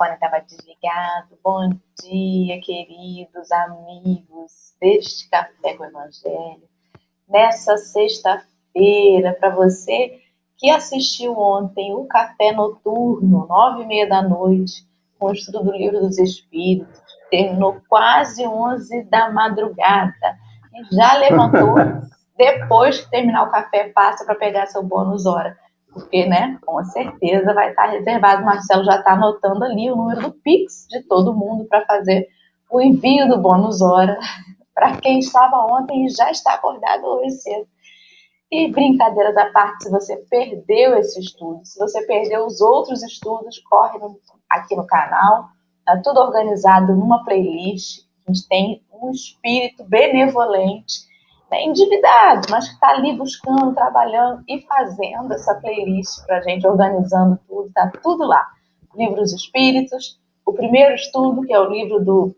microfone estava desligado. Bom dia, queridos amigos deste Café com o Evangelho. Nessa sexta-feira, para você que assistiu ontem o Café Noturno, nove e meia da noite, com o estudo do Livro dos Espíritos, terminou quase onze da madrugada e já levantou. Depois que terminar o café, passa para pegar seu bônus hora porque, né, com certeza vai estar reservado. O Marcelo já está anotando ali o número do Pix de todo mundo para fazer o envio do bônus hora para quem estava ontem e já está acordado hoje cedo. E brincadeiras à parte, se você perdeu esse estudo, se você perdeu os outros estudos, corre no, aqui no canal, está tudo organizado numa playlist. A gente tem um espírito benevolente né, endividado, mas que está ali buscando, trabalhando e fazendo essa playlist para a gente, organizando tudo, está tudo lá. Livros Espíritos, o primeiro estudo, que é o livro do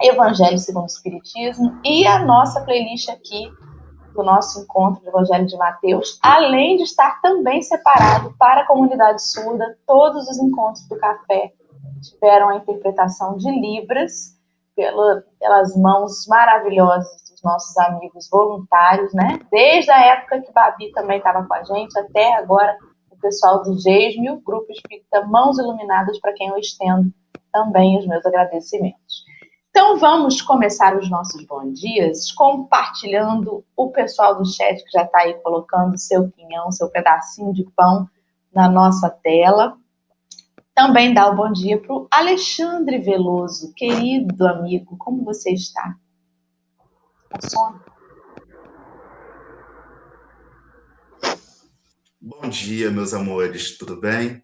Evangelho segundo o Espiritismo, e a nossa playlist aqui do nosso encontro do Evangelho de Mateus, além de estar também separado para a comunidade surda, todos os encontros do café tiveram a interpretação de Libras pela, pelas mãos maravilhosas nossos amigos voluntários, né? Desde a época que Babi também estava com a gente, até agora o pessoal do GESME, o Grupo Espírita Mãos Iluminadas, para quem eu estendo também os meus agradecimentos. Então vamos começar os nossos bons dias compartilhando o pessoal do chat que já está aí colocando seu quinhão, seu pedacinho de pão na nossa tela. Também dá o um bom dia para o Alexandre Veloso, querido amigo, como você está? Bom dia, meus amores, tudo bem?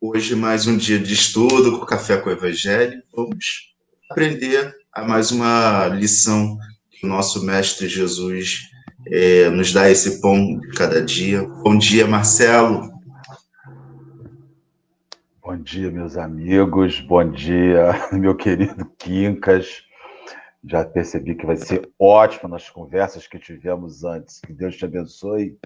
Hoje mais um dia de estudo com Café com o Evangelho. Vamos aprender a mais uma lição que o nosso Mestre Jesus é, nos dá esse pão de cada dia. Bom dia, Marcelo. Bom dia, meus amigos. Bom dia, meu querido Quincas. Já percebi que vai ser ótimo nas conversas que tivemos antes. Que Deus te abençoe.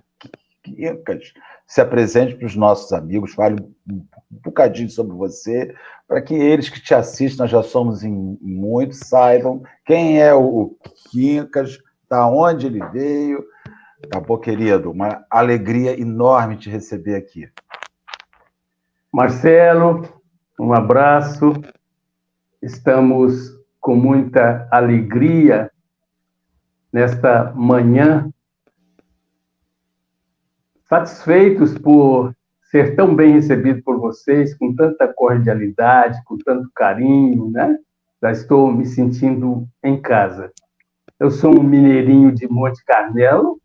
Quincas, se apresente para os nossos amigos, fale um bocadinho sobre você, para que eles que te assistem, nós já somos em muitos, saibam quem é o Quincas, da onde ele veio. Tá bom, querido? Uma alegria enorme te receber aqui. Marcelo, um abraço. Estamos com muita alegria nesta manhã, satisfeitos por ser tão bem recebido por vocês, com tanta cordialidade, com tanto carinho, né? Já estou me sentindo em casa. Eu sou um mineirinho de Monte Carmelo.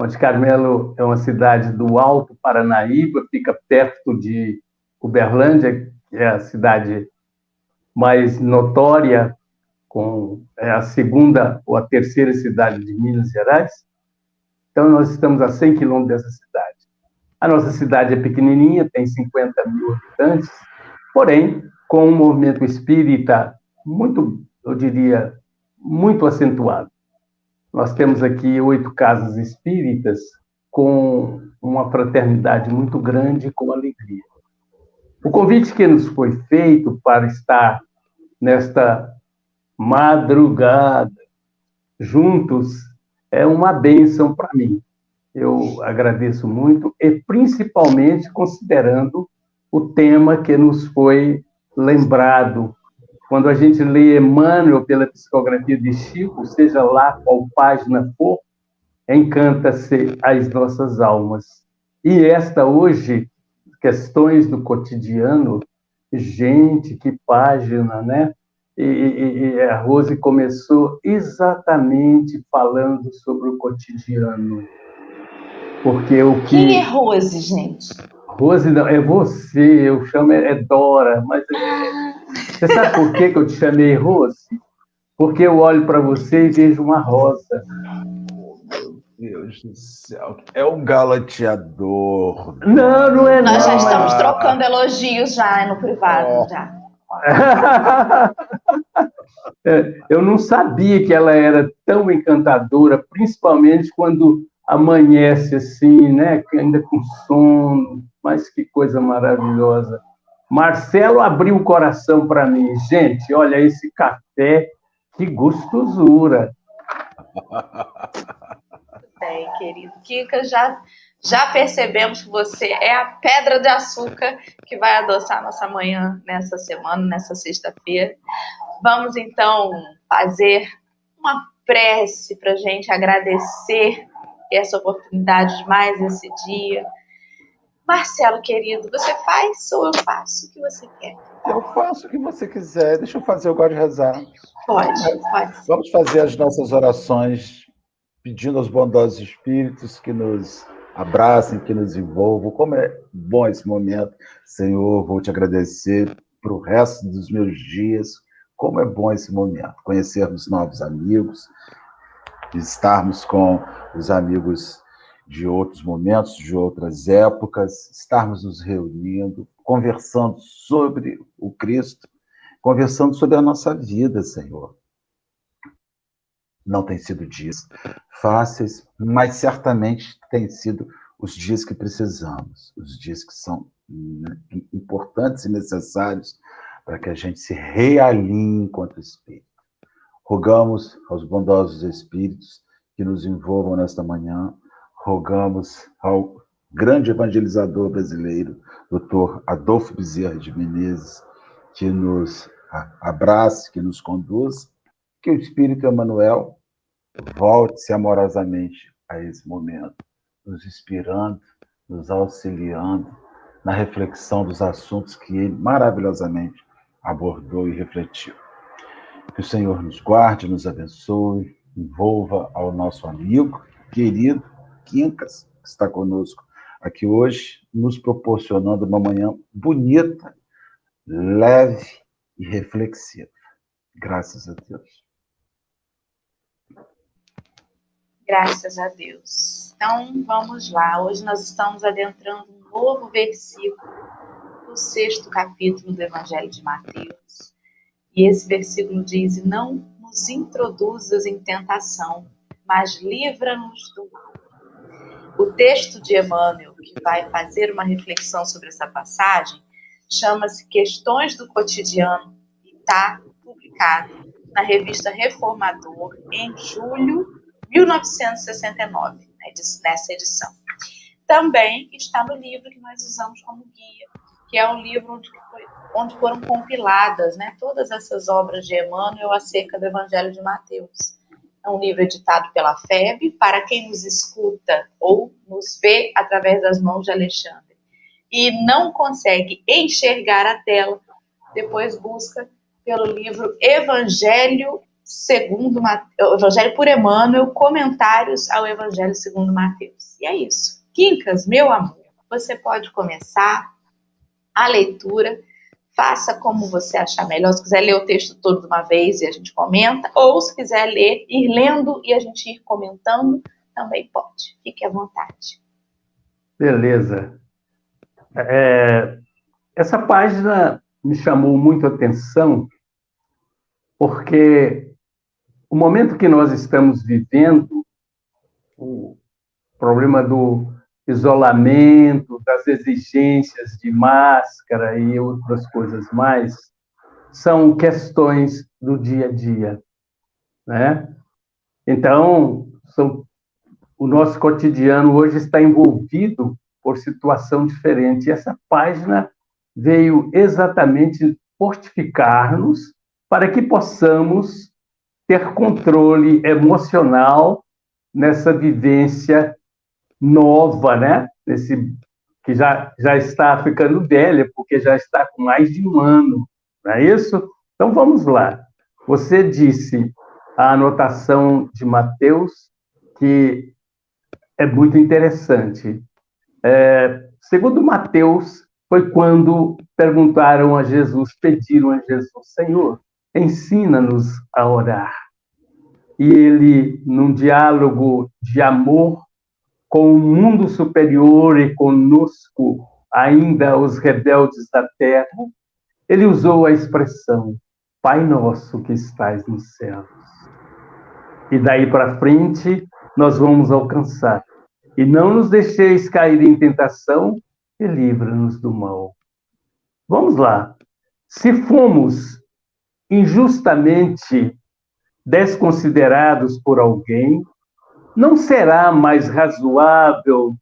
Monte Carmelo é uma cidade do Alto Paranaíba, fica perto de Uberlândia, que é a cidade mais notória, com é, a segunda ou a terceira cidade de Minas Gerais. Então, nós estamos a 100 quilômetros dessa cidade. A nossa cidade é pequenininha, tem 50 mil habitantes, porém, com um movimento espírita muito, eu diria, muito acentuado. Nós temos aqui oito casas espíritas com uma fraternidade muito grande, com alegria. O convite que nos foi feito para estar nesta madrugada juntos é uma bênção para mim. Eu agradeço muito e principalmente considerando o tema que nos foi lembrado. Quando a gente lê Emmanuel pela psicografia de Chico, seja lá qual página for, encanta-se as nossas almas. E esta hoje, questões do cotidiano, Gente, que página, né? E, e, e, a Rose começou exatamente falando sobre o cotidiano. Porque o que. Quem é Rose, gente? Rose não, é você, eu chamo é, é Dora, mas é, ah. você sabe por que, que eu te chamei Rose? Porque eu olho para você e vejo uma rosa. Deus do céu. É um galateador. Não, não é Nós já estamos trocando elogios já no privado, oh. já. É, eu não sabia que ela era tão encantadora, principalmente quando amanhece assim, né? Ainda com sono, mas que coisa maravilhosa. Marcelo abriu o coração para mim. Gente, olha esse café, que gostosura. Bem, querido Kika, já, já percebemos que você é a pedra de açúcar que vai adoçar nossa manhã nessa semana, nessa sexta-feira. Vamos então fazer uma prece para a gente agradecer essa oportunidade de mais esse dia. Marcelo, querido, você faz ou eu faço o que você quer? Eu faço o que você quiser. Deixa eu fazer, eu gosto de rezar. Pode, pode. Vamos fazer as nossas orações pedindo aos bondosos espíritos que nos abracem, que nos envolvam. Como é bom esse momento, Senhor, vou te agradecer para o resto dos meus dias. Como é bom esse momento, conhecermos novos amigos, estarmos com os amigos de outros momentos, de outras épocas, estarmos nos reunindo, conversando sobre o Cristo, conversando sobre a nossa vida, Senhor. Não tem sido dias fáceis, mas certamente tem sido os dias que precisamos, os dias que são importantes e necessários para que a gente se realinhe enquanto espírito. Rogamos aos bondosos espíritos que nos envolvam nesta manhã, rogamos ao grande evangelizador brasileiro, Dr. Adolfo Bezerra de Menezes, que nos abrace, que nos conduza, que o Espírito Emmanuel volte-se amorosamente a esse momento, nos inspirando, nos auxiliando na reflexão dos assuntos que ele maravilhosamente abordou e refletiu. Que o Senhor nos guarde, nos abençoe, envolva ao nosso amigo querido Quincas, que está conosco aqui hoje, nos proporcionando uma manhã bonita, leve e reflexiva. Graças a Deus. Graças a Deus. Então, vamos lá. Hoje nós estamos adentrando um novo versículo do sexto capítulo do Evangelho de Mateus. E esse versículo diz: Não nos introduzas em tentação, mas livra-nos do mal. O texto de Emmanuel, que vai fazer uma reflexão sobre essa passagem, chama-se Questões do Cotidiano e está publicado na revista Reformador em julho 1969, né, nessa edição. Também está no livro que nós usamos como guia, que é um livro onde, foi, onde foram compiladas né, todas essas obras de Emmanuel acerca do Evangelho de Mateus. É um livro editado pela FEB, para quem nos escuta ou nos vê através das mãos de Alexandre e não consegue enxergar a tela, depois busca pelo livro Evangelho segundo Evangelho por Emmanuel, comentários ao Evangelho segundo Mateus. E é isso. Quincas, meu amor, você pode começar a leitura faça como você achar melhor. Se quiser ler o texto todo de uma vez e a gente comenta, ou se quiser ler, ir lendo e a gente ir comentando, também pode. Fique à vontade. Beleza. É, essa página me chamou muito a atenção, porque o momento que nós estamos vivendo, o problema do isolamento, das exigências de máscara e outras coisas mais, são questões do dia a dia, né? Então, são, o nosso cotidiano hoje está envolvido por situação diferente. E essa página veio exatamente fortificar-nos para que possamos ter controle emocional nessa vivência nova, né? Esse, que já, já está ficando velha, porque já está com mais de um ano, não é isso? Então vamos lá. Você disse a anotação de Mateus, que é muito interessante. É, segundo Mateus, foi quando perguntaram a Jesus, pediram a Jesus, Senhor, ensina-nos a orar. E ele, num diálogo de amor, com o mundo superior e conosco, ainda os rebeldes da terra, ele usou a expressão Pai nosso que estás nos céus. E daí para frente nós vamos alcançar. E não nos deixeis cair em tentação e livra-nos do mal. vamos lá. Se fomos injustamente desconsiderados por alguém, não será mais razoável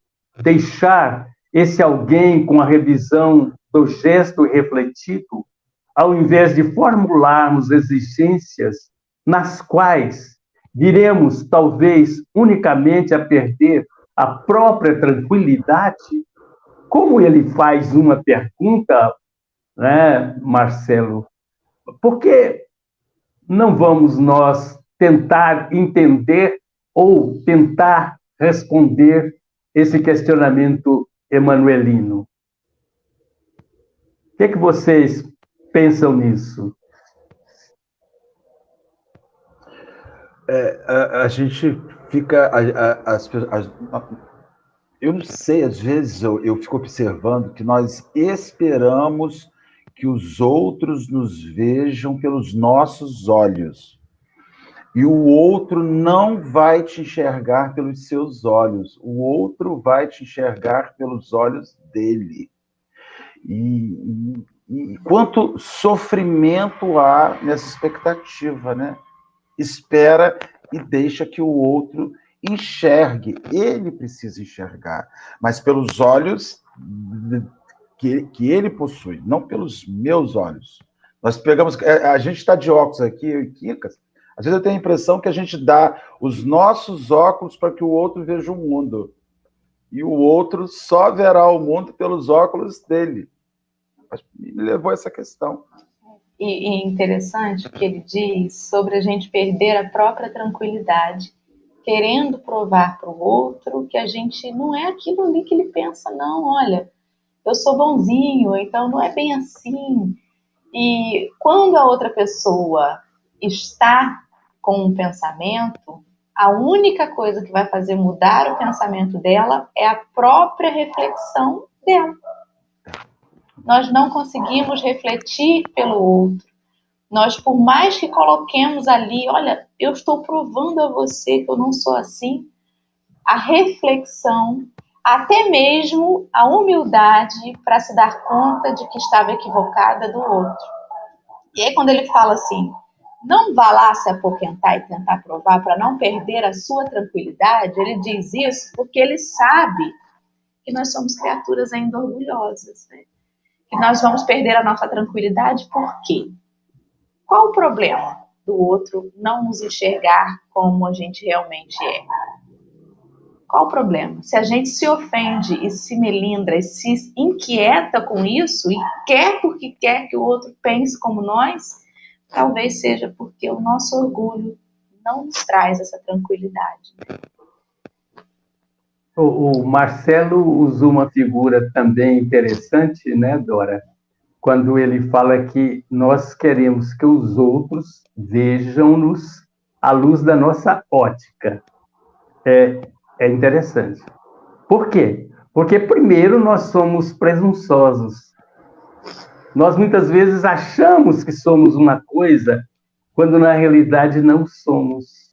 deixar esse alguém com a revisão do gesto refletido, ao invés de formularmos exigências nas quais viremos, talvez, unicamente a perder a própria tranquilidade? Como ele faz uma pergunta, né, Marcelo? Por que não vamos nós tentar entender ou tentar responder esse questionamento emanuelino? O que, é que vocês pensam nisso? É, a, a, gente fica. A, as, as, eu não sei, às vezes eu, eu fico observando que nós esperamos que os outros nos vejam pelos nossos olhos. E o outro não vai te enxergar pelos seus olhos, o outro vai te enxergar pelos olhos dele. E, e, e quanto sofrimento há nessa expectativa, né? Espera e deixa que o outro enxergue. Ele precisa enxergar, mas pelos olhos que, que ele possui, não pelos meus olhos. Nós pegamos. É, a gente está de óculos aqui, eu e Kikas. Às vezes eu tenho a impressão que a gente dá os nossos óculos para que o outro veja o mundo. E o outro só verá o mundo pelos óculos dele. Me levou a essa questão. E, e interessante que ele diz sobre a gente perder a própria tranquilidade, querendo provar para o outro que a gente não é aquilo ali que ele pensa, não. Olha, eu sou bonzinho, então não é bem assim. E quando a outra pessoa está com um pensamento, a única coisa que vai fazer mudar o pensamento dela é a própria reflexão dela. Nós não conseguimos refletir pelo outro. Nós, por mais que coloquemos ali, olha, eu estou provando a você que eu não sou assim, a reflexão até mesmo a humildade para se dar conta de que estava equivocada do outro. E aí, quando ele fala assim, não vá lá se apoquentar e tentar provar para não perder a sua tranquilidade, ele diz isso porque ele sabe que nós somos criaturas ainda orgulhosas, né? Que nós vamos perder a nossa tranquilidade por quê? Qual o problema do outro não nos enxergar como a gente realmente é? Qual o problema? Se a gente se ofende e se melindra e se inquieta com isso e quer porque quer que o outro pense como nós, talvez seja porque o nosso orgulho não nos traz essa tranquilidade. O, o Marcelo usou uma figura também interessante, né, Dora? Quando ele fala que nós queremos que os outros vejam-nos à luz da nossa ótica. É, é interessante. Por quê? Porque, primeiro, nós somos presunçosos. Nós muitas vezes achamos que somos uma coisa, quando na realidade não somos.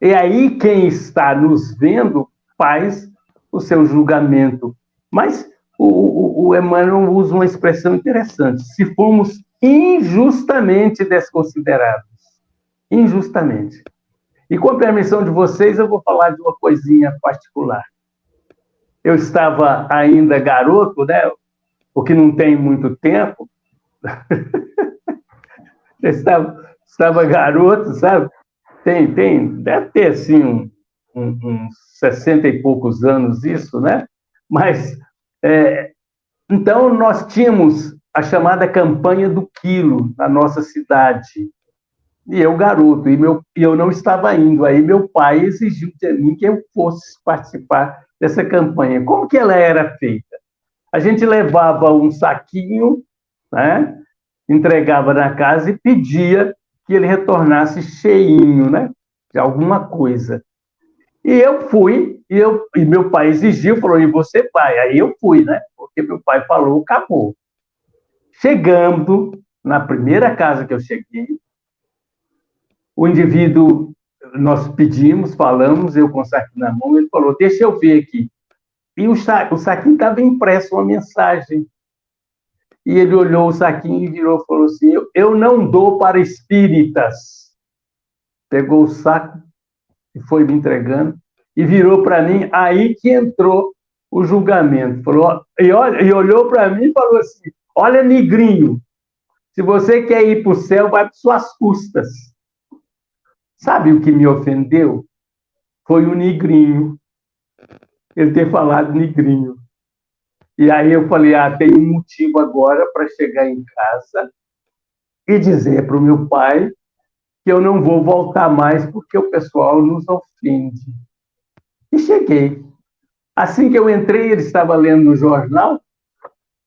E aí, quem está nos vendo faz o seu julgamento. Mas o, o, o Emmanuel usa uma expressão interessante: se fomos injustamente desconsiderados. Injustamente. E com a permissão de vocês, eu vou falar de uma coisinha particular. Eu estava ainda garoto, né? Porque não tem muito tempo. estava, estava garoto, sabe? Tem, tem, deve ter assim um, um, uns 60 e poucos anos isso, né? Mas é, então nós tínhamos a chamada campanha do quilo na nossa cidade e eu garoto, e meu, eu não estava indo. Aí meu pai exigiu de mim que eu fosse participar dessa campanha. Como que ela era feita? A gente levava um saquinho, né? entregava na casa e pedia que ele retornasse cheinho, né? De alguma coisa. E eu fui, e, eu, e meu pai exigiu, falou, e você vai? Aí eu fui, né? Porque meu pai falou, acabou. Chegando na primeira casa que eu cheguei, o indivíduo, nós pedimos, falamos, eu com o saquinho na mão, ele falou, deixa eu ver aqui. E o, sa o saquinho estava impresso uma mensagem. e ele olhou o saquinho e virou e falou assim: Eu não dou para espíritas. Pegou o saco e foi me entregando e virou para mim. Aí que entrou o julgamento. Falou, e, olha, e olhou para mim e falou assim: Olha, negrinho, se você quer ir para o céu, vai para suas custas. Sabe o que me ofendeu? Foi o negrinho. Ele ter falado negrinho. E aí eu falei: ah, tem um motivo agora para chegar em casa e dizer para o meu pai que eu não vou voltar mais porque o pessoal nos ofende. E cheguei. Assim que eu entrei, ele estava lendo no jornal,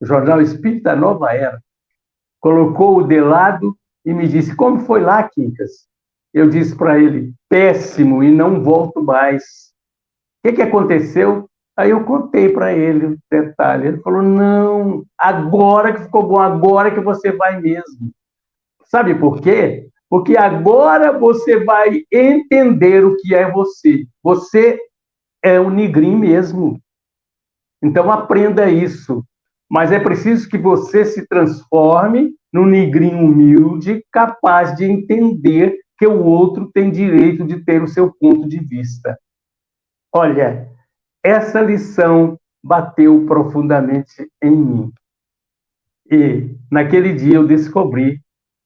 o jornal Espírita Nova Era. Colocou o de lado e me disse: Como foi lá, Quincas? Eu disse para ele: Péssimo e não volto mais. O que, que aconteceu? Aí eu contei para ele o detalhe. Ele falou: Não, agora que ficou bom, agora que você vai mesmo. Sabe por quê? Porque agora você vai entender o que é você. Você é um nigrim mesmo. Então aprenda isso. Mas é preciso que você se transforme num nigrim humilde, capaz de entender que o outro tem direito de ter o seu ponto de vista. Olha, essa lição bateu profundamente em mim. E naquele dia eu descobri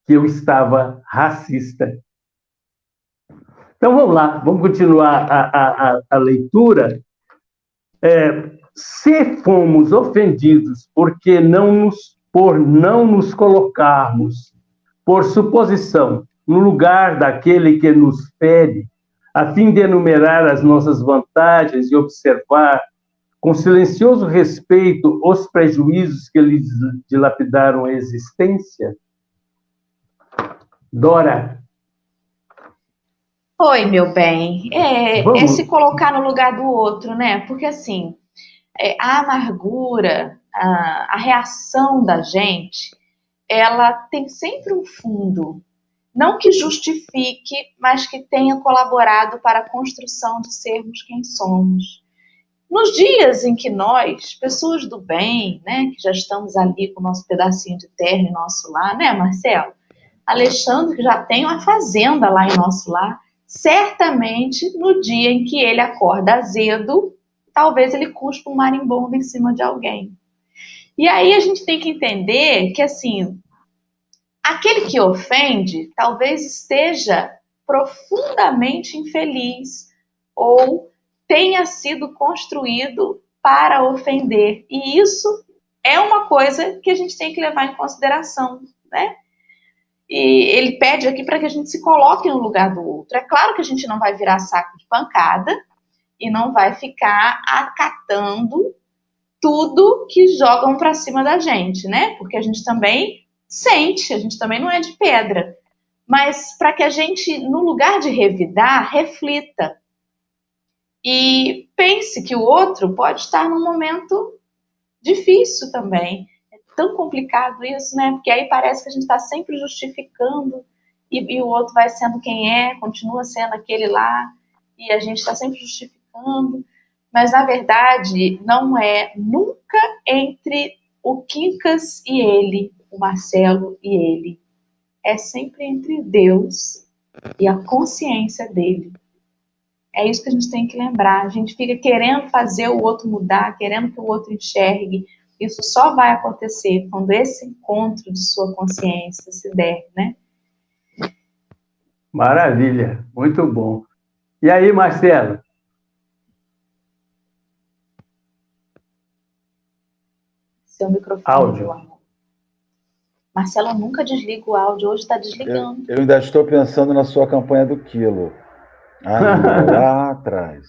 que eu estava racista. Então vamos lá, vamos continuar a, a, a leitura. É, se fomos ofendidos porque não nos, por não nos colocarmos, por suposição, no lugar daquele que nos fere, a fim de enumerar as nossas vantagens e observar com silencioso respeito os prejuízos que lhes dilapidaram a existência? Dora. Oi, meu bem. É, é, se colocar no lugar do outro, né? Porque assim, é, a amargura, a, a reação da gente, ela tem sempre um fundo não que justifique, mas que tenha colaborado para a construção de sermos quem somos. Nos dias em que nós, pessoas do bem, né, que já estamos ali com o nosso pedacinho de terra em nosso lar, né, Marcelo? Alexandre, que já tem uma fazenda lá em nosso lar, certamente no dia em que ele acorda azedo, talvez ele cuspa um marimbondo em cima de alguém. E aí a gente tem que entender que, assim, Aquele que ofende talvez esteja profundamente infeliz ou tenha sido construído para ofender. E isso é uma coisa que a gente tem que levar em consideração, né? E ele pede aqui para que a gente se coloque no lugar do outro. É claro que a gente não vai virar saco de pancada e não vai ficar acatando tudo que jogam para cima da gente, né? Porque a gente também sente, a gente também não é de pedra. Mas para que a gente, no lugar de revidar, reflita e pense que o outro pode estar num momento difícil também. É tão complicado isso, né? Porque aí parece que a gente está sempre justificando e, e, o outro vai sendo quem é, continua sendo aquele lá, e a gente está sempre justificando. Mas na verdade, não é nunca entre o Quincas e ele, o Marcelo e ele. É sempre entre Deus e a consciência dele. É isso que a gente tem que lembrar. A gente fica querendo fazer o outro mudar, querendo que o outro enxergue. Isso só vai acontecer quando esse encontro de sua consciência se der, né? Maravilha, muito bom. E aí, Marcelo? Seu microfone. Áudio. Marcelo nunca desliga o áudio, hoje está desligando. Eu, eu, ainda estou pensando na sua campanha do quilo. lá atrás.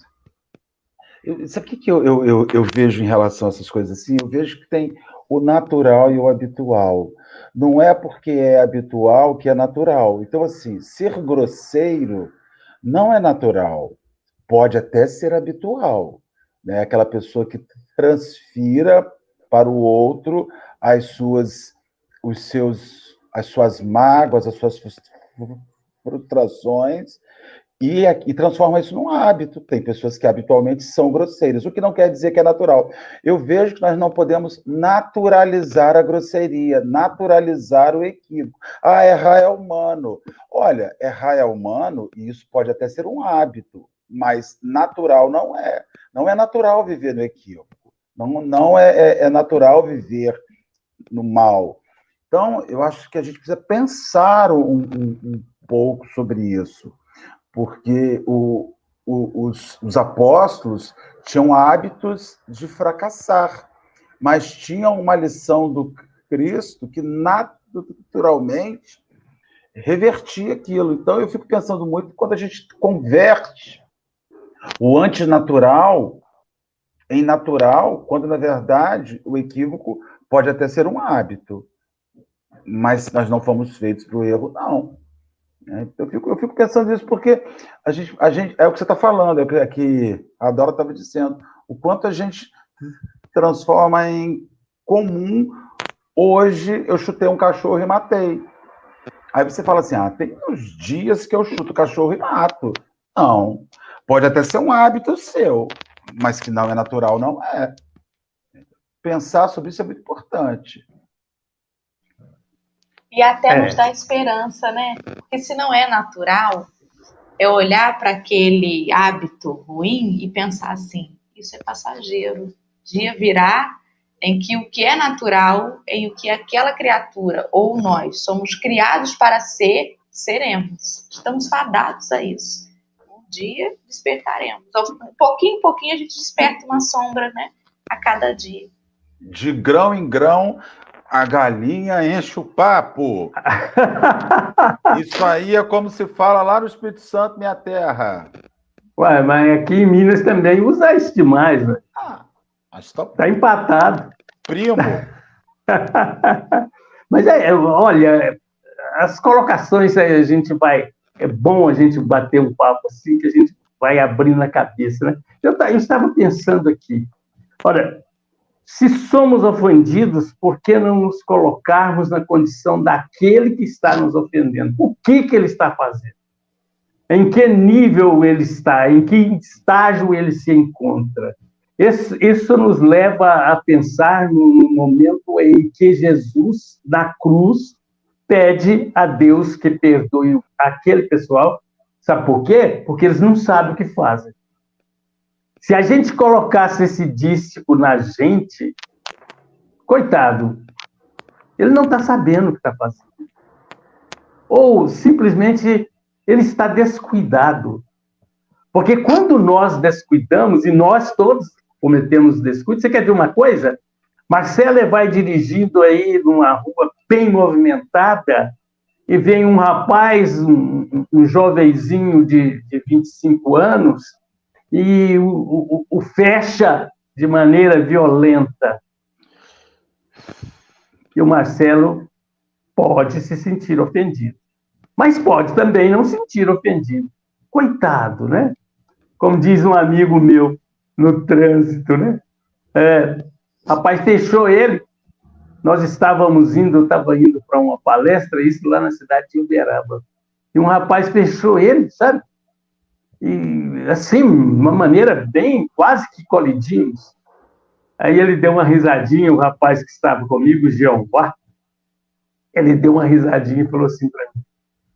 Eu, sabe o que, que eu, eu, eu, eu, vejo em relação a essas coisas assim? Eu vejo que tem o natural e o habitual. Não é porque é habitual que é natural. Então, assim, ser grosseiro não é natural. Pode até ser habitual. Né? Aquela pessoa que transfira para o outro as suas os seus, as suas mágoas, as suas frustrações, e, e, transforma isso num hábito. Tem pessoas que habitualmente são grosseiras, o que não quer dizer que é natural. Eu vejo que nós não podemos naturalizar a grosseria, naturalizar o equívoco. Ah, errar é humano. Olha, errar é humano e isso pode até ser um hábito, mas natural não é. Não é natural viver no equívoco. Não, não é, é, é natural viver no mal. Então, eu acho que a gente precisa pensar um, um, um pouco sobre isso porque o, o, os, os apóstolos tinham hábitos de fracassar, mas tinham uma lição do Cristo que naturalmente revertia aquilo. Então eu fico pensando muito quando a gente converte o antinatural em natural, quando na verdade o equívoco pode até ser um hábito, mas nós não fomos feitos para o erro, não. Né? Eu fico, eu fico pensando nisso porque a gente, a gente é o que você está falando, é o que a Dora estava dizendo, o quanto a gente transforma em comum. Hoje eu chutei um cachorro e matei. Aí você fala assim: ah, tem uns dias que eu chuto cachorro e mato. Não. Pode até ser um hábito seu, mas que não é natural, não é. Pensar sobre isso é muito importante. E até é. nos dá esperança, né? Porque se não é natural, é olhar para aquele hábito ruim e pensar assim: isso é passageiro. Dia virá em que o que é natural, em o que aquela criatura ou nós somos criados para ser, seremos. Estamos fadados a isso. Um dia despertaremos. Um pouquinho em pouquinho a gente desperta uma sombra, né? A cada dia. De grão em grão, a galinha enche o papo. Isso aí é como se fala lá no Espírito Santo, minha terra. Ué, mas aqui em Minas também usa isso demais, né? Ah, mas tá... tá empatado. Primo. mas é, olha, as colocações aí a gente vai. É bom a gente bater um papo assim, que a gente vai abrindo a cabeça, né? Eu, eu estava pensando aqui. Olha, se somos ofendidos, por que não nos colocarmos na condição daquele que está nos ofendendo? O que, que ele está fazendo? Em que nível ele está? Em que estágio ele se encontra? Isso, isso nos leva a pensar no momento em que Jesus, na cruz, pede a Deus que perdoe aquele pessoal. Sabe por quê? Porque eles não sabem o que fazem. Se a gente colocasse esse dístico na gente, coitado, ele não está sabendo o que está fazendo. Ou simplesmente ele está descuidado. Porque quando nós descuidamos, e nós todos cometemos descuido, você quer ver uma coisa? Marcela vai dirigindo aí numa rua bem movimentada e vem um rapaz, um, um jovenzinho de, de 25 anos, e o, o, o fecha de maneira violenta. E o Marcelo pode se sentir ofendido, mas pode também não sentir ofendido. Coitado, né? Como diz um amigo meu no trânsito, né? É, rapaz, fechou ele. Nós estávamos indo, eu estava indo para uma palestra, isso lá na cidade de Uberaba. E um rapaz fechou ele, sabe? E assim, uma maneira bem, quase que colidimos. Aí ele deu uma risadinha, o rapaz que estava comigo, Jeová, ele deu uma risadinha e falou assim para mim,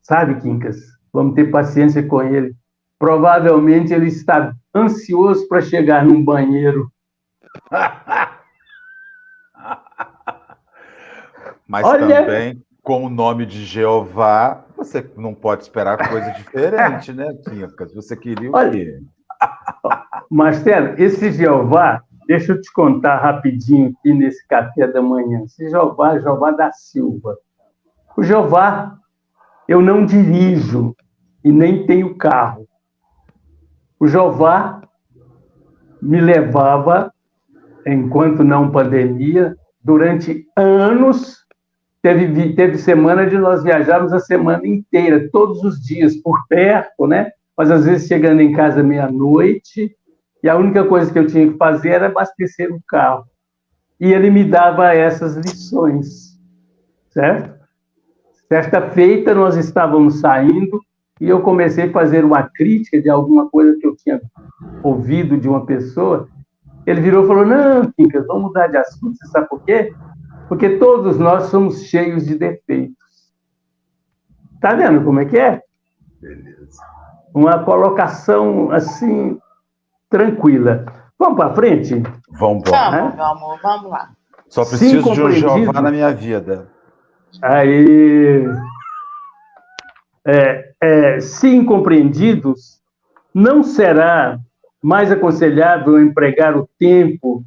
sabe, Quincas, vamos ter paciência com ele. Provavelmente ele está ansioso para chegar num banheiro. Mas Olha, também, com o nome de Jeová, você não pode esperar coisa diferente, né, Quincas? Você queria o quê? Marcelo, esse Jeová, deixa eu te contar rapidinho aqui nesse café da manhã. Esse Jeová, Jeová da Silva. O Jeová, eu não dirijo e nem tenho carro. O Jeová me levava, enquanto não pandemia, durante anos Teve, teve semana de nós viajarmos a semana inteira, todos os dias, por perto, né? Mas às vezes chegando em casa meia-noite, e a única coisa que eu tinha que fazer era abastecer o carro. E ele me dava essas lições, certo? Certa feita, nós estávamos saindo e eu comecei a fazer uma crítica de alguma coisa que eu tinha ouvido de uma pessoa, ele virou e falou: Não, Quincas, vamos mudar de assunto. Você sabe por quê? Porque todos nós somos cheios de defeitos. Tá vendo como é que é? Beleza. Uma colocação assim, tranquila. Vamos para frente? Vamos, vamos, né? vamos, vamos lá. Só preciso de um Jeová na minha vida. Aí. É, é, se incompreendidos, não será mais aconselhável empregar o tempo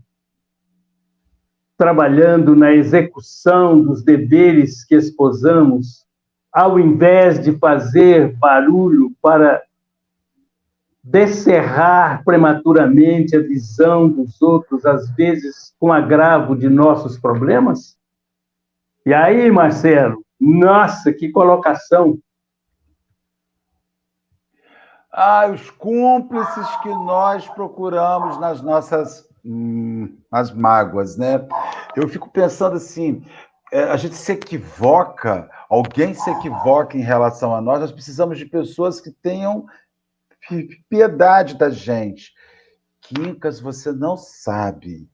trabalhando na execução dos deveres que esposamos, ao invés de fazer barulho para descerrar prematuramente a visão dos outros, às vezes com agravo de nossos problemas? E aí, Marcelo, nossa, que colocação! Ah, os cúmplices que nós procuramos nas nossas hum, as mágoas, né? Eu fico pensando assim, é, a gente se equivoca, alguém se equivoca em relação a nós, nós precisamos de pessoas que tenham piedade da gente. Quincas, você não sabe.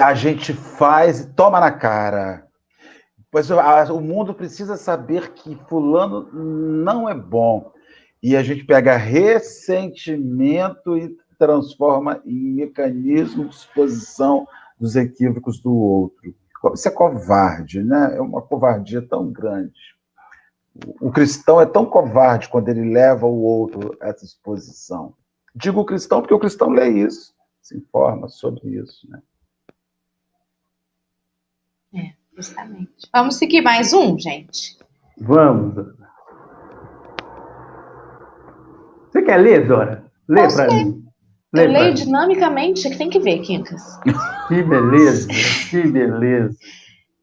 A gente faz e toma na cara. Pois o mundo precisa saber que fulano não é bom e a gente pega ressentimento e transforma em mecanismo de exposição dos equívocos do outro. Isso é covarde, né? É uma covardia tão grande. O cristão é tão covarde quando ele leva o outro a essa exposição. Digo cristão porque o cristão lê isso, se informa sobre isso, né? É, justamente. Vamos seguir mais um, gente? Vamos. Você quer ler, Dora? Lê para mim. Eu leio dinamicamente, que tem que ver, Quincas. Que beleza, que beleza.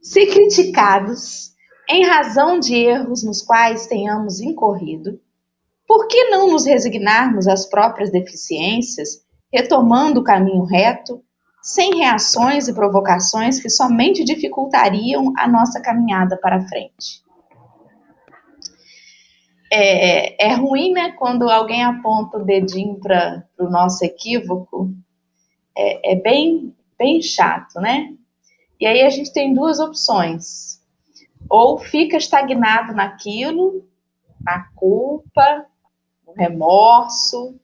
Se criticados em razão de erros nos quais tenhamos incorrido, por que não nos resignarmos às próprias deficiências, retomando o caminho reto, sem reações e provocações que somente dificultariam a nossa caminhada para frente? É, é ruim, né, quando alguém aponta o dedinho para o nosso equívoco. É, é bem, bem chato, né? E aí a gente tem duas opções. Ou fica estagnado naquilo, na culpa, no remorso,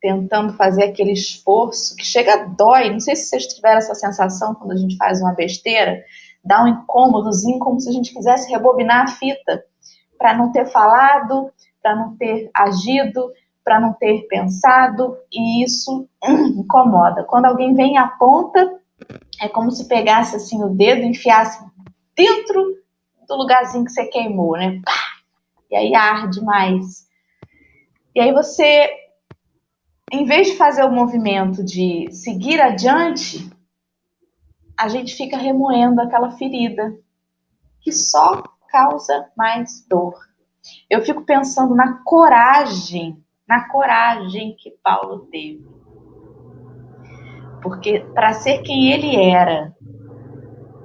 tentando fazer aquele esforço que chega a dói. Não sei se vocês tiveram essa sensação quando a gente faz uma besteira, dá um incômodozinho, como se a gente quisesse rebobinar a fita para não ter falado, para não ter agido, para não ter pensado, e isso hum, incomoda. Quando alguém vem e aponta, é como se pegasse assim o dedo e enfiasse dentro do lugarzinho que você queimou, né? E aí arde mais. E aí você, em vez de fazer o movimento de seguir adiante, a gente fica remoendo aquela ferida que só causa mais dor. Eu fico pensando na coragem, na coragem que Paulo teve. Porque para ser quem ele era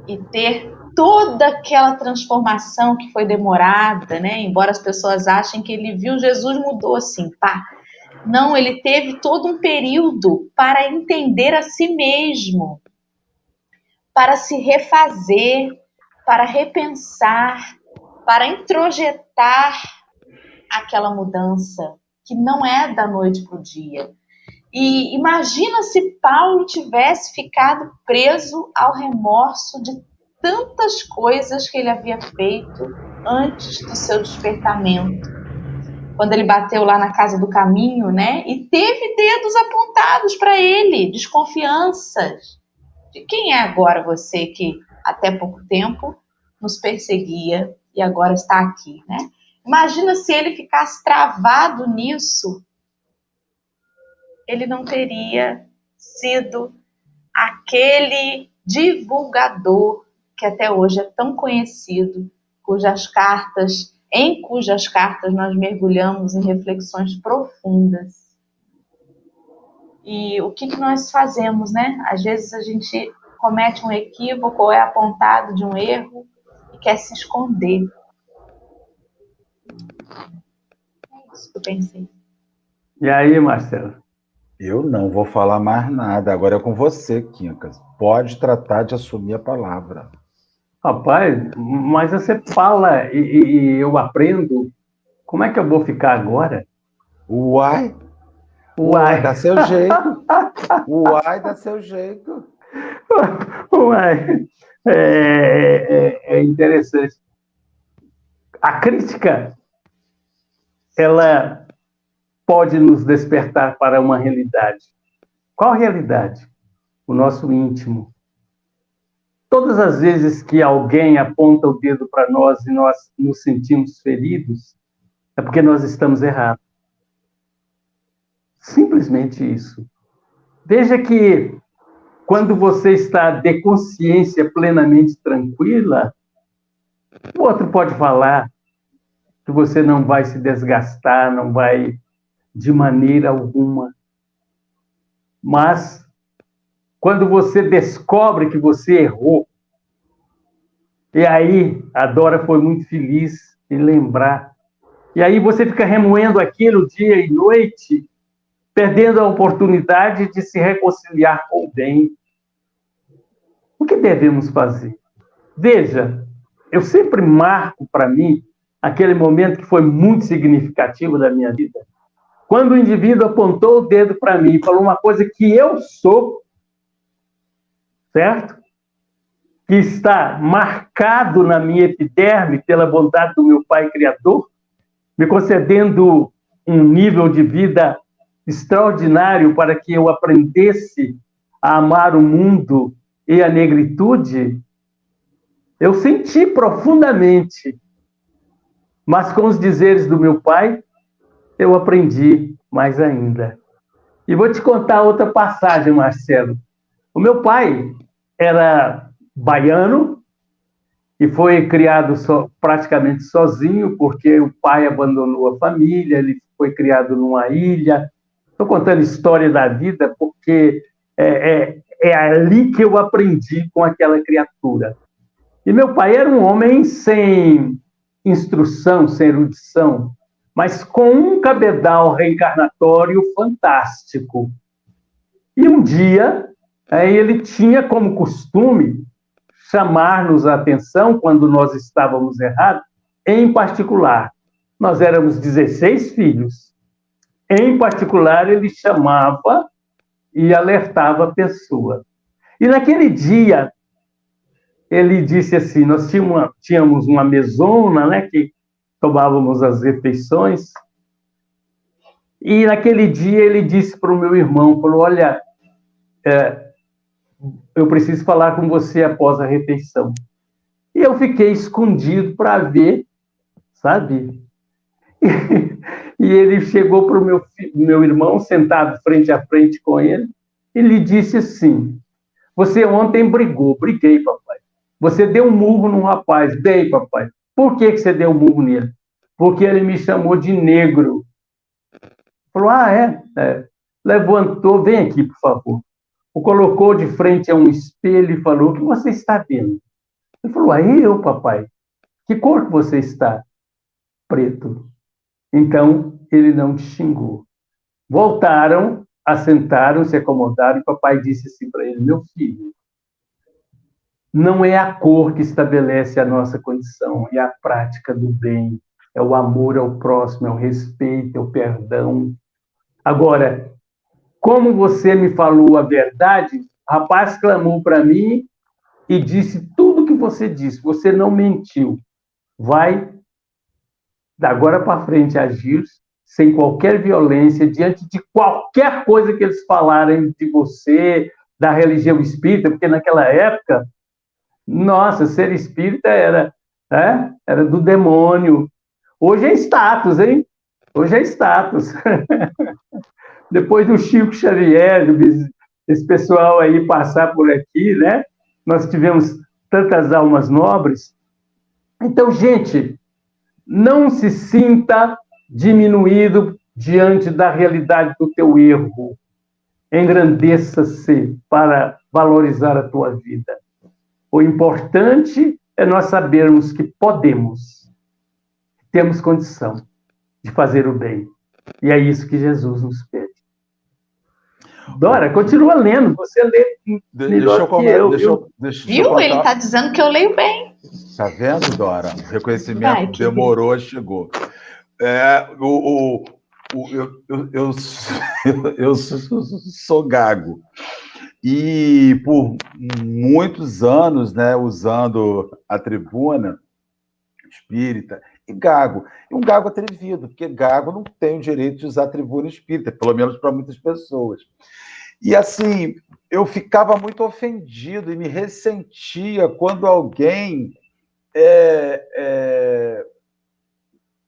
e ter toda aquela transformação que foi demorada, né? Embora as pessoas achem que ele viu Jesus mudou assim, pá. Não, ele teve todo um período para entender a si mesmo, para se refazer, para repensar, para introjetar aquela mudança que não é da noite para o dia. E imagina se Paulo tivesse ficado preso ao remorso de tantas coisas que ele havia feito antes do seu despertamento. Quando ele bateu lá na casa do caminho, né? E teve dedos apontados para ele, desconfianças. De quem é agora você que até pouco tempo nos perseguia e agora está aqui, né? Imagina se ele ficasse travado nisso, ele não teria sido aquele divulgador que até hoje é tão conhecido, cujas cartas, em cujas cartas nós mergulhamos em reflexões profundas. E o que, que nós fazemos, né? Às vezes a gente comete um equívoco ou é apontado de um erro quer se esconder. É Isso que eu pensei. E aí, Marcelo? Eu não vou falar mais nada. Agora é com você, Quincas. Pode tratar de assumir a palavra. Rapaz, mas você fala e, e eu aprendo. Como é que eu vou ficar agora? Uai! Uai, dá seu jeito. Uai, dá seu jeito. Uai, é, é, é interessante. A crítica, ela pode nos despertar para uma realidade. Qual realidade? O nosso íntimo. Todas as vezes que alguém aponta o dedo para nós e nós nos sentimos feridos, é porque nós estamos errados. Simplesmente isso. Veja que quando você está de consciência plenamente tranquila, o outro pode falar que você não vai se desgastar, não vai de maneira alguma. Mas quando você descobre que você errou, e aí a Dora foi muito feliz em lembrar. E aí você fica remoendo aquilo dia e noite, perdendo a oportunidade de se reconciliar com o bem. O que devemos fazer? Veja, eu sempre marco para mim aquele momento que foi muito significativo da minha vida. Quando o indivíduo apontou o dedo para mim e falou uma coisa que eu sou, certo? Que está marcado na minha epiderme pela bondade do meu Pai Criador, me concedendo um nível de vida extraordinário para que eu aprendesse a amar o mundo e a negritude, eu senti profundamente. Mas com os dizeres do meu pai, eu aprendi mais ainda. E vou te contar outra passagem, Marcelo. O meu pai era baiano e foi criado so, praticamente sozinho, porque o pai abandonou a família, ele foi criado numa ilha, Estou contando história da vida porque é, é, é ali que eu aprendi com aquela criatura. E meu pai era um homem sem instrução, sem erudição, mas com um cabedal reencarnatório fantástico. E um dia, ele tinha como costume chamar-nos a atenção quando nós estávamos errados, em particular. Nós éramos 16 filhos. Em particular, ele chamava e alertava a pessoa. E naquele dia, ele disse assim: nós tínhamos uma, mesona, né, que tomávamos as refeições. E naquele dia ele disse para o meu irmão, falou, olha, é, eu preciso falar com você após a refeição. E eu fiquei escondido para ver, sabe? E ele chegou para o meu, meu irmão, sentado frente a frente com ele, e lhe disse assim: Você ontem brigou, briguei, papai. Você deu um murro num rapaz, dei, papai. Por que, que você deu um murro nele? Porque ele me chamou de negro. Falou: Ah, é? é. Levantou, vem aqui, por favor. O colocou de frente a um espelho e falou: O que você está vendo? Ele falou: Aí eu, papai. Que cor que você está? Preto. Então, ele não xingou. Voltaram, assentaram, se acomodaram, e papai disse assim para ele: Meu filho, não é a cor que estabelece a nossa condição, é a prática do bem, é o amor ao próximo, é o respeito, é o perdão. Agora, como você me falou a verdade, o rapaz clamou para mim e disse tudo o que você disse, você não mentiu. Vai da agora para frente agir sem qualquer violência diante de qualquer coisa que eles falarem de você, da religião espírita, porque naquela época, nossa, ser espírita era, né, era do demônio. Hoje é status, hein? Hoje é status. Depois do Chico Xavier, esse pessoal aí passar por aqui, né? Nós tivemos tantas almas nobres. Então, gente, não se sinta diminuído diante da realidade do teu erro. Engrandeça-se para valorizar a tua vida. O importante é nós sabermos que podemos, temos condição. de fazer o bem. E é isso que Jesus nos pede. Dora, continua lendo. Você lê melhor deixa eu, que eu. Deixa eu, deixa, Viu? Ele está dizendo que eu leio bem. Tá vendo, Dora? O reconhecimento Vai, demorou, bem. chegou. É, o, o, o eu, eu, eu, eu, sou, sou gago. E por muitos anos, né, usando a tribuna espírita, e gago. E um gago atrevido, porque gago não tem o direito de usar tribuna espírita, pelo menos para muitas pessoas. E assim, eu ficava muito ofendido e me ressentia quando alguém é, é,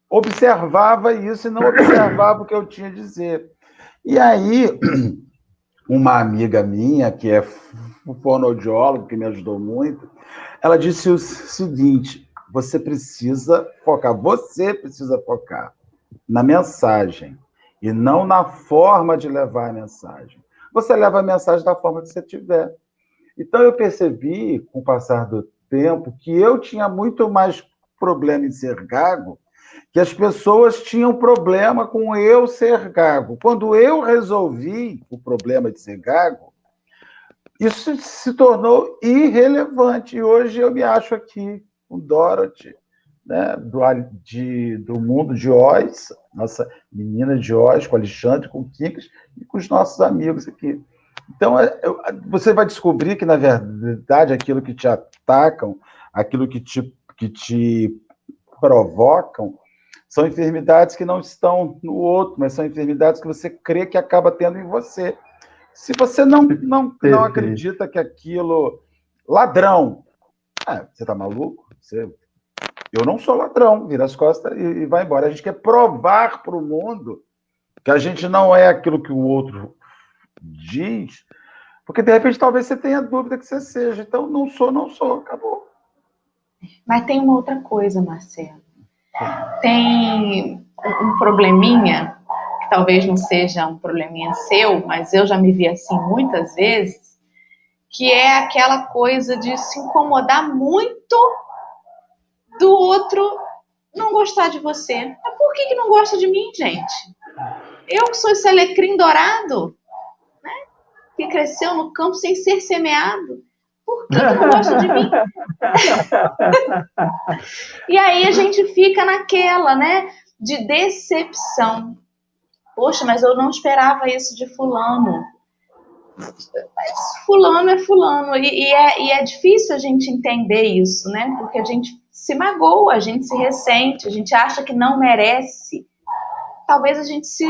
observava isso e não observava o que eu tinha a dizer. E aí, uma amiga minha, que é fonoaudióloga, que me ajudou muito, ela disse o seguinte: você precisa focar, você precisa focar na mensagem e não na forma de levar a mensagem. Você leva a mensagem da forma que você tiver. Então eu percebi, com o passar do tempo, que eu tinha muito mais problema em ser gago, que as pessoas tinham problema com eu ser gago. Quando eu resolvi o problema de ser gago, isso se tornou irrelevante. E hoje eu me acho aqui com Dorothy, né, do, de, do mundo de Oz, nossa menina de Oz, com Alexandre, com Kinkas e com os nossos amigos aqui. Então, é, você vai descobrir que, na verdade, aquilo que te atacam, aquilo que te, que te provocam, são enfermidades que não estão no outro, mas são enfermidades que você crê que acaba tendo em você. Se você não, não, não acredita que aquilo. Ladrão. Ah, você está maluco? Você... Eu não sou ladrão, vira as costas e, e vai embora. A gente quer provar para o mundo que a gente não é aquilo que o outro diz, porque de repente talvez você tenha dúvida que você seja. Então, não sou, não sou, acabou. Mas tem uma outra coisa, Marcelo. Tem um probleminha, que talvez não seja um probleminha seu, mas eu já me vi assim muitas vezes, que é aquela coisa de se incomodar muito do outro não gostar de você. Mas por que, que não gosta de mim, gente? Eu que sou esse alecrim dourado, né? Que cresceu no campo sem ser semeado. Por que, que não gosta de mim? e aí a gente fica naquela, né? De decepção. Poxa, mas eu não esperava isso de fulano. Mas fulano é fulano. E, e, é, e é difícil a gente entender isso, né? Porque a gente se magoa, a gente se ressente, a gente acha que não merece. Talvez a gente se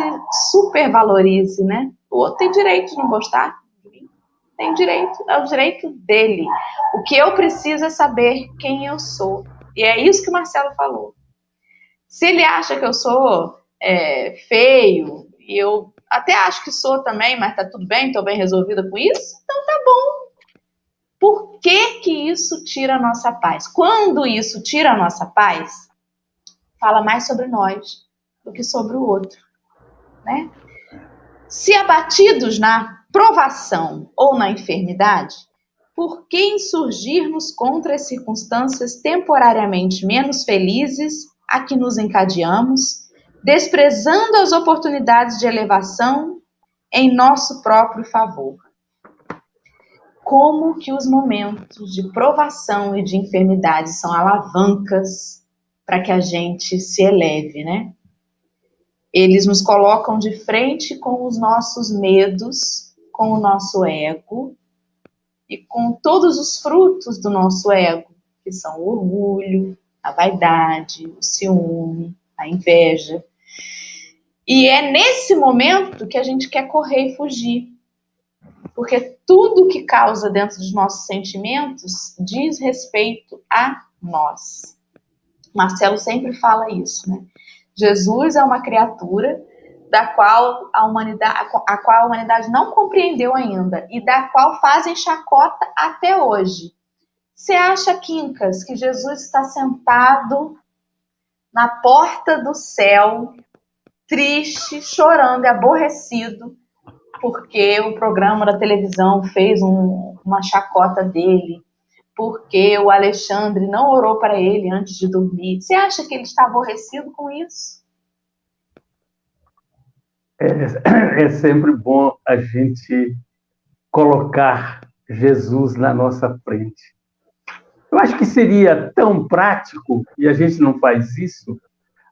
supervalorize, né? O outro tem direito de não gostar. Tem direito, é o direito dele. O que eu preciso é saber quem eu sou. E é isso que o Marcelo falou. Se ele acha que eu sou é, feio, e eu até acho que sou também, mas tá tudo bem, tô bem resolvida com isso, então tá bom. Por que, que isso tira a nossa paz? Quando isso tira a nossa paz, fala mais sobre nós do que sobre o outro. Né? Se abatidos na provação ou na enfermidade, por que insurgirmos contra as circunstâncias temporariamente menos felizes a que nos encadeamos, desprezando as oportunidades de elevação em nosso próprio favor? Como que os momentos de provação e de enfermidade são alavancas para que a gente se eleve, né? Eles nos colocam de frente com os nossos medos, com o nosso ego e com todos os frutos do nosso ego, que são o orgulho, a vaidade, o ciúme, a inveja. E é nesse momento que a gente quer correr e fugir, porque tudo que causa dentro dos nossos sentimentos diz respeito a nós. Marcelo sempre fala isso, né? Jesus é uma criatura da qual a humanidade, a qual a humanidade não compreendeu ainda e da qual fazem chacota até hoje. Você acha, Quincas, que Jesus está sentado na porta do céu, triste, chorando aborrecido, porque o programa da televisão fez um, uma chacota dele, porque o Alexandre não orou para ele antes de dormir. Você acha que ele está aborrecido com isso? é, é sempre bom a gente colocar Jesus na nossa frente. Eu acho que seria tão prático, e a gente não faz isso,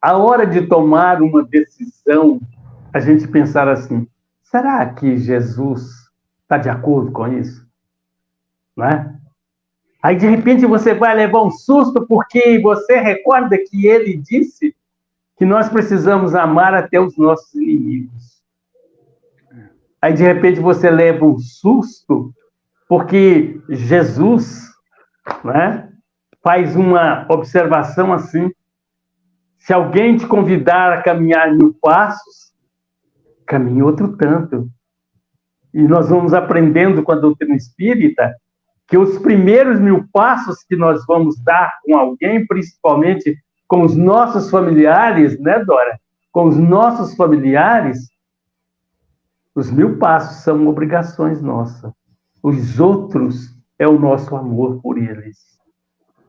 a hora de tomar uma decisão, a gente pensar assim: será que Jesus está de acordo com isso? Não é? Aí, de repente, você vai levar um susto porque você recorda que ele disse que nós precisamos amar até os nossos inimigos. Aí, de repente, você leva um susto porque Jesus né, faz uma observação assim: se alguém te convidar a caminhar mil passos, caminhe outro tanto. E nós vamos aprendendo com a doutrina espírita que os primeiros mil passos que nós vamos dar com alguém, principalmente com os nossos familiares, né, Dora? Com os nossos familiares, os mil passos são obrigações nossas. Os outros é o nosso amor por eles.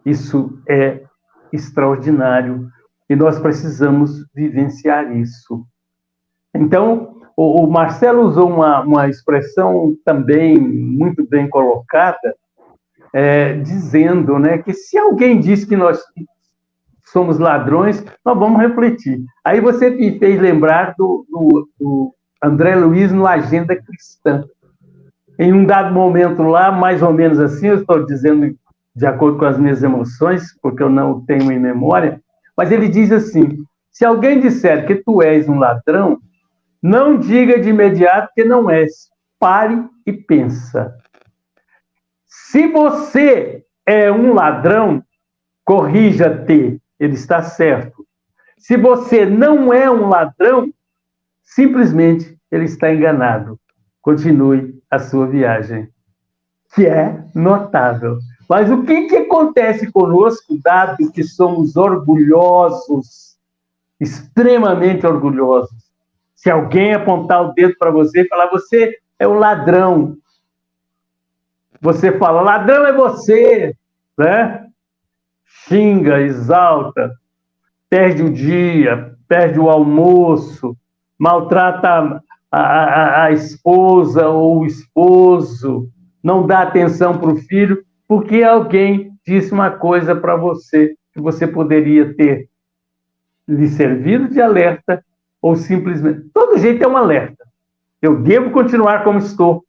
Isso é extraordinário e nós precisamos vivenciar isso. Então, o, Marcelo usou uma, uma expressão também muito bem colocada, é, dizendo né, que se alguém diz que nós somos ladrões, nós vamos refletir. Aí você me fez lembrar do, do, do André Luiz no Agenda Cristã. Em um dado momento lá, mais ou menos assim, eu estou dizendo de acordo com as minhas emoções, porque eu não tenho em memória, mas ele diz assim: se alguém disser que tu és um ladrão, não diga de imediato que não és. Pare e pensa. Se você é um ladrão, corrija-te, ele está certo. Se você não é um ladrão, simplesmente ele está enganado. Continue a sua viagem, que é notável. Mas o que, que acontece conosco, dado que somos orgulhosos, extremamente orgulhosos? Se alguém apontar o dedo para você e falar, você é um ladrão, você fala, ladrão é você, né? Xinga, exalta, perde o dia, perde o almoço, maltrata a, a, a esposa ou o esposo, não dá atenção para o filho, porque alguém disse uma coisa para você que você poderia ter lhe servido de alerta ou simplesmente. Todo jeito é um alerta. Eu devo continuar como estou,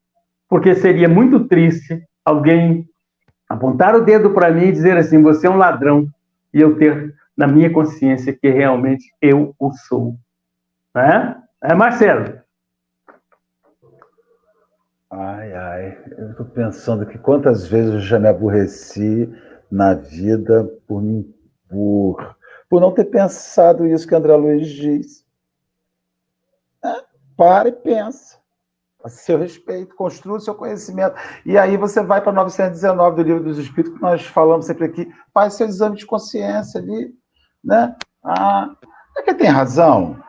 porque seria muito triste alguém apontar o dedo para mim e dizer assim: você é um ladrão, e eu ter na minha consciência que realmente eu o sou. Né? É, Marcelo? Ai, ai, eu estou pensando que quantas vezes eu já me aborreci na vida por, por, por não ter pensado isso que André Luiz diz. Para e pensa a seu respeito, construa o seu conhecimento. E aí você vai para 919 do Livro dos Espíritos, que nós falamos sempre aqui, faz seu exame de consciência ali, né? Ah, é que tem razão.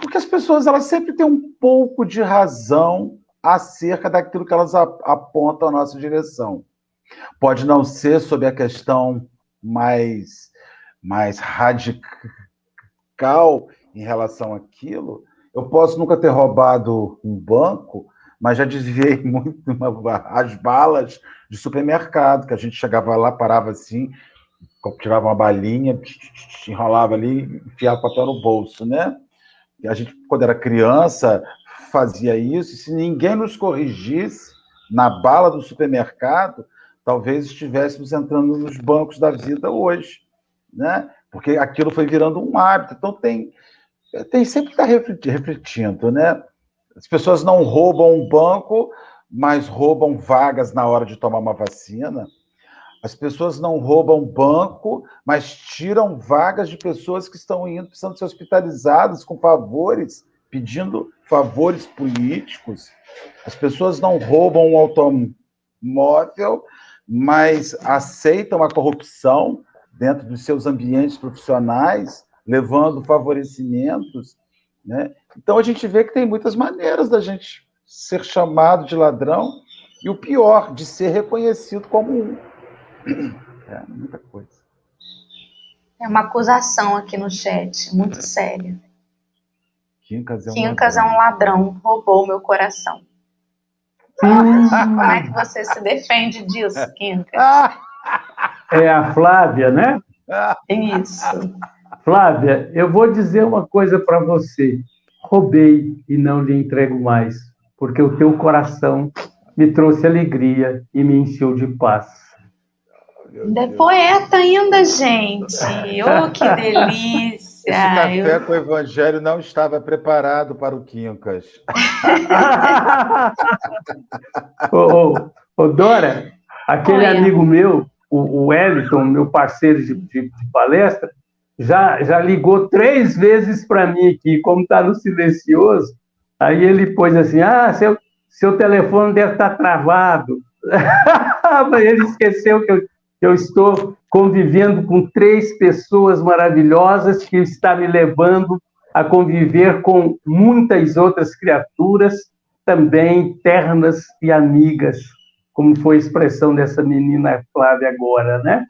Porque as pessoas elas sempre têm um pouco de razão acerca daquilo que elas apontam à nossa direção. Pode não ser sobre a questão mais, mais radical em relação àquilo, eu posso nunca ter roubado um banco, mas já desviei muito as balas de supermercado, que a gente chegava lá, parava assim, tirava uma balinha, enrolava ali, enfiava o papel no bolso, né? E a gente, quando era criança, fazia isso, e se ninguém nos corrigisse na bala do supermercado, talvez estivéssemos entrando nos bancos da vida hoje, né? Porque aquilo foi virando um hábito. Então tem tem sempre que estar refletindo, né? As pessoas não roubam um banco, mas roubam vagas na hora de tomar uma vacina. As pessoas não roubam banco, mas tiram vagas de pessoas que estão indo, precisando ser hospitalizadas com favores, pedindo favores políticos. As pessoas não roubam um automóvel, mas aceitam a corrupção dentro dos seus ambientes profissionais levando favorecimentos. Né? Então a gente vê que tem muitas maneiras da gente ser chamado de ladrão e o pior, de ser reconhecido como um. É muita coisa. É uma acusação aqui no chat, muito séria. Quincas é um Quincas ladrão. é um ladrão, roubou meu coração. Como é que você se defende disso, Quincas? É a Flávia, né? Isso. Flávia, eu vou dizer uma coisa para você. Roubei e não lhe entrego mais, porque o teu coração me trouxe alegria e me encheu de paz. Ainda é poeta ainda, gente. Oh, que delícia. Esse café Eu- com o evangelho não estava preparado para o Quincas. ô, ô, ô, Dora, aquele Oi. amigo meu, o, o Wellington, meu parceiro de, de- de palestra, já, já ligou três vezes para mim aqui, como está no silencioso. Aí ele pôs assim: ah, seu, seu telefone deve estar travado. Mas ele esqueceu que eu, que eu estou convivendo com três pessoas maravilhosas que está me levando a conviver com muitas outras criaturas também ternas e amigas, como foi a expressão dessa menina Flávia agora, né?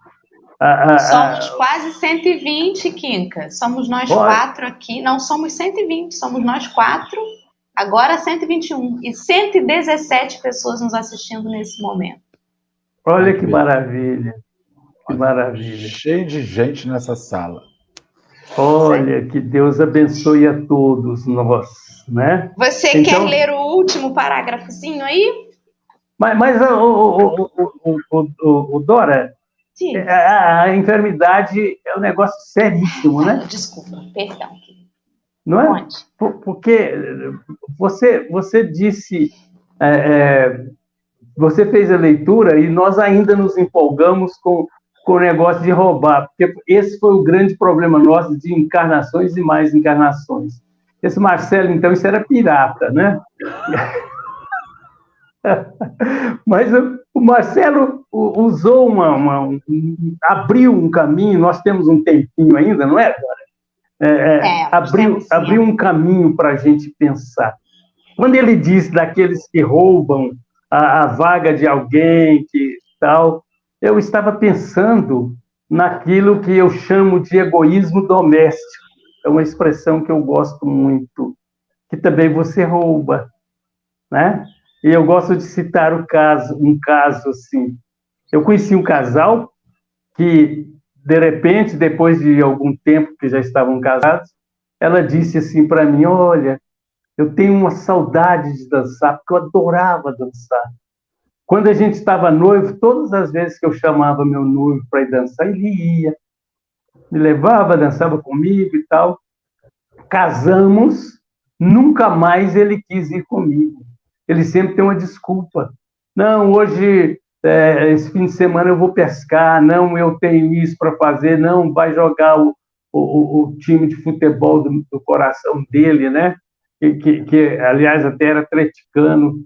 Ah, ah, Somos quase 120, Quincas. Somos nós Olha. quatro aqui. Não somos 120, somos nós quatro. Agora 121. E 117 pessoas nos assistindo nesse momento. olha que maravilha, que maravilha. Cheio de gente nessa sala. Olha, que Deus abençoe a todos nós, né? Você Então- quer ler o último parágrafozinho aí? Mas, mas o, o, o, o, o, o- o Dora, Sim. a, a enfermidade é um negócio seríssimo, né? Desculpa, perdão. Não é? Onde? Por- Porque você, você disse, é, é, você fez a leitura e nós ainda nos empolgamos com, com o negócio de roubar, porque esse foi o grande problema nosso de encarnações e mais encarnações. Esse Marcelo, então, isso era pirata, né? Mas o, Marcelo usou uma, uma- um- abriu um caminho, nós temos um tempinho ainda, não é, Dora? É, é, É, abriu, temos abriu um caminho para a gente pensar. Quando ele diz daqueles que roubam a, a vaga de alguém, que tal, eu estava pensando naquilo que eu chamo de egoísmo doméstico. É uma expressão que eu gosto muito, que também você rouba, né? E eu gosto de citar o caso, um caso assim. Eu conheci um casal que, de repente, depois de algum tempo que já estavam casados, ela disse assim para mim: Olha, eu tenho uma saudade de dançar, porque eu adorava dançar. Quando a gente estava noivo, todas as vezes que eu chamava meu noivo para ir dançar, ele ia, me levava, dançava comigo e tal. Casamos, nunca mais ele quis ir comigo. Ele sempre tem uma desculpa. Não, hoje, é, esse fim de semana eu vou pescar, não, eu tenho isso para fazer, não, vai jogar o, o, o time de futebol do, do coração dele, né? Que, que, que, aliás, até era atleticano.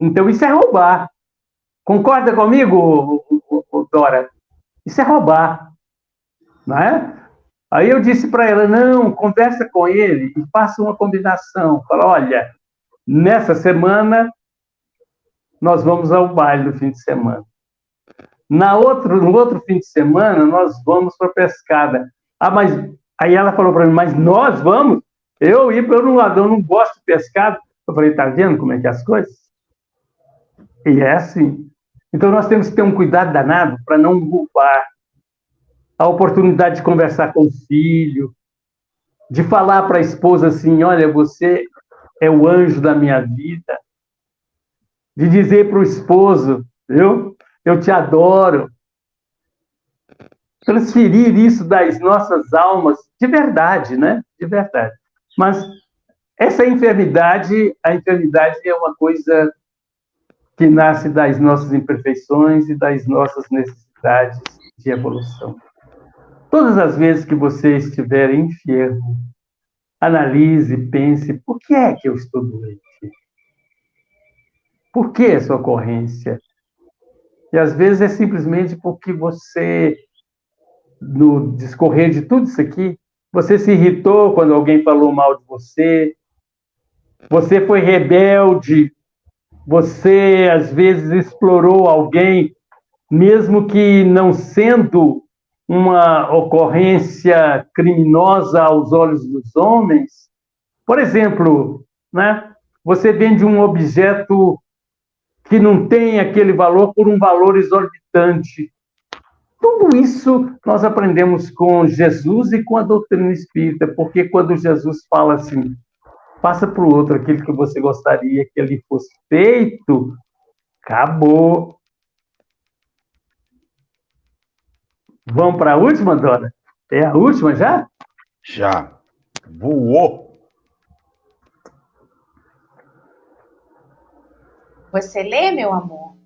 Então, isso é roubar. Concorda comigo, Dora? Isso é roubar, não é? Aí eu disse para ela, não, conversa com ele e faça uma combinação. Fala, olha, nessa semana nós vamos ao baile no fim de semana. Na outro, no outro fim de semana nós vamos para pescada. Ah, mas aí ela falou para mim, mas nós vamos? Eu ir para um lado, eu não gosto de pescado. Eu falei, tá vendo como é que é as coisas? E é assim. Então nós temos que ter um cuidado danado para não roubar a oportunidade de conversar com o filho, de falar para a esposa assim: olha, você é o anjo da minha vida, de dizer para o esposo: eu, eu te adoro. Transferir isso das nossas almas, de verdade, né? De verdade. Mas essa enfermidade, a enfermidade é uma coisa que nasce das nossas imperfeições e das nossas necessidades de evolução. Todas as vezes que você estiver enfermo, analise, pense: por que é que eu estou doente? Por que essa ocorrência? E às vezes é simplesmente porque você, no discorrer de tudo isso aqui, você se irritou quando alguém falou mal de você, você foi rebelde, você às vezes explorou alguém, mesmo que não sendo uma ocorrência criminosa aos olhos dos homens, Por exemplo, né, você vende um objeto que não tem aquele valor por um valor exorbitante. Tudo isso nós aprendemos com Jesus e com a doutrina espírita, porque quando Jesus fala assim, faça para o outro aquilo que você gostaria que ele fosse feito, acabou. Vamos para a última, Dora? É a última já? Já. Voou. Você lê, meu amor?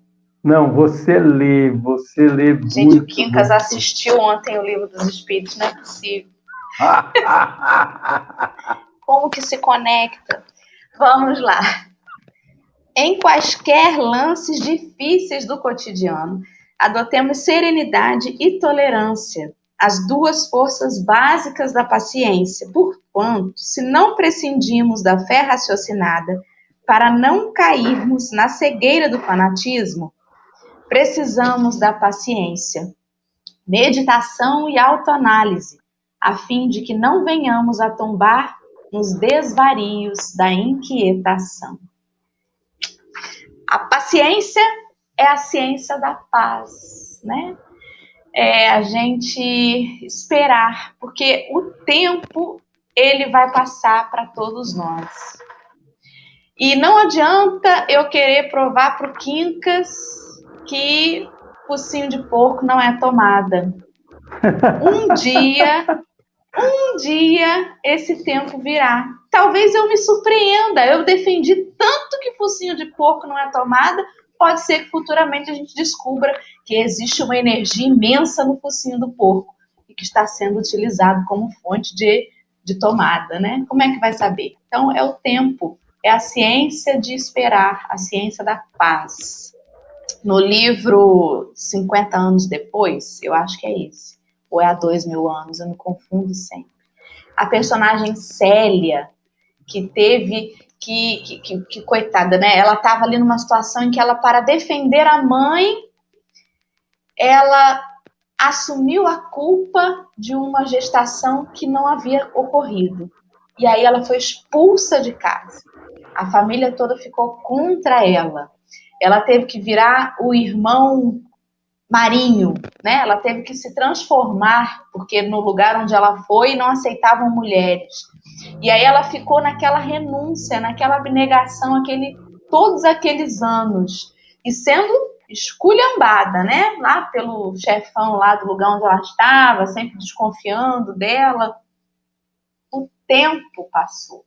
Não, você lê, você lê Gente, muito, o Quincas muito. assistiu ontem o Livro dos Espíritos, não é possível. Como que se conecta? Vamos lá. Em quaisquer lances difíceis do cotidiano, adotemos serenidade e tolerância, as duas forças básicas da paciência, porquanto, se não prescindimos da fé raciocinada para não cairmos na cegueira do fanatismo, precisamos da paciência, meditação e autoanálise, a fim de que não venhamos a tombar nos desvarios da inquietação. A paciência é a ciência da paz, né? É a gente esperar, porque o tempo ele vai passar para todos nós. E não adianta eu querer provar para o Quincas que focinho de porco não é tomada. Um dia, um dia esse tempo virá. Talvez eu me surpreenda. Eu defendi tanto que focinho de porco não é tomada. Pode ser que futuramente a gente descubra que existe uma energia imensa no focinho do porco e que está sendo utilizado como fonte de, de tomada, né? Como é que vai saber? Então é o tempo, é a ciência de esperar, a ciência da paz no livro 50 anos depois, eu acho que é esse, ou é há dois mil anos, eu me confundo sempre. A personagem Célia, que teve que, que, que, que coitada, né? Ela estava ali numa situação em que ela, para defender a mãe, ela assumiu a culpa de uma gestação que não havia ocorrido. E aí ela foi expulsa de casa. A família toda ficou contra ela ela teve que virar o irmão marinho, né? Ela teve que se transformar, porque no lugar onde ela foi não aceitavam mulheres. E aí ela ficou naquela renúncia, naquela abnegação, aquele, todos aqueles anos, e sendo esculhambada, né? Lá pelo chefão lá do lugar onde ela estava, sempre desconfiando dela. Tempo passou.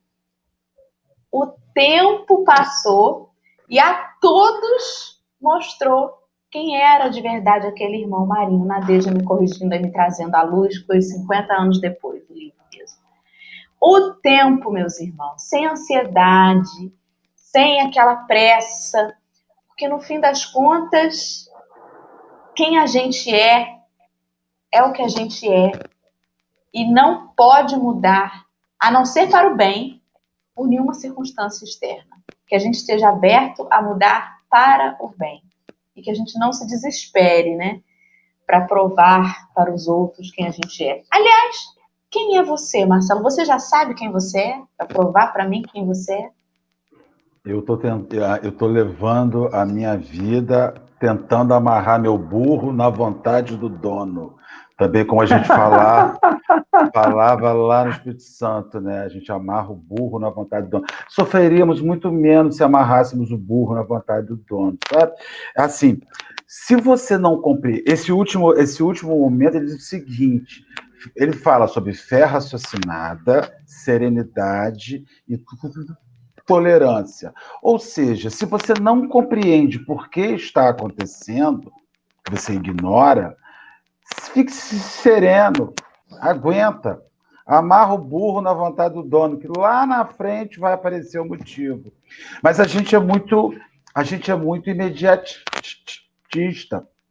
O tempo passou e a todos mostrou quem era de verdade aquele irmão Marinho. Nadeja me corrigindo e me trazendo à luz, foi 50 anos depois do livro mesmo. O tempo, meus irmãos, sem ansiedade, sem aquela pressa, porque no fim das contas, quem a gente é, é o que a gente é. E não pode mudar, a não ser para o bem, por nenhuma circunstância externa que a gente esteja aberto a mudar para o bem e que a gente não se desespere, né, para provar para os outros quem a gente é. Aliás, quem é você, Marcelo? Você já sabe quem você é? Para provar para mim quem você é? Eu tô, tent... eu tô levando a minha vida tentando amarrar meu burro na vontade do dono. Também como a gente falar, falava lá no Espírito Santo, né? A gente amarra o burro na vontade do dono. Sofreríamos muito menos se amarrássemos o burro na vontade do dono, sabe? Assim, se você não cumprir esse último, esse último momento, ele diz o seguinte: ele fala sobre fé raciocinada, serenidade e tolerância. Ou seja, se você não compreende por que está acontecendo, você ignora, Fique sereno, aguenta. Amarra o burro na vontade do dono, que lá na frente vai aparecer o motivo. Mas a gente é muito, a gente é muito imediatista.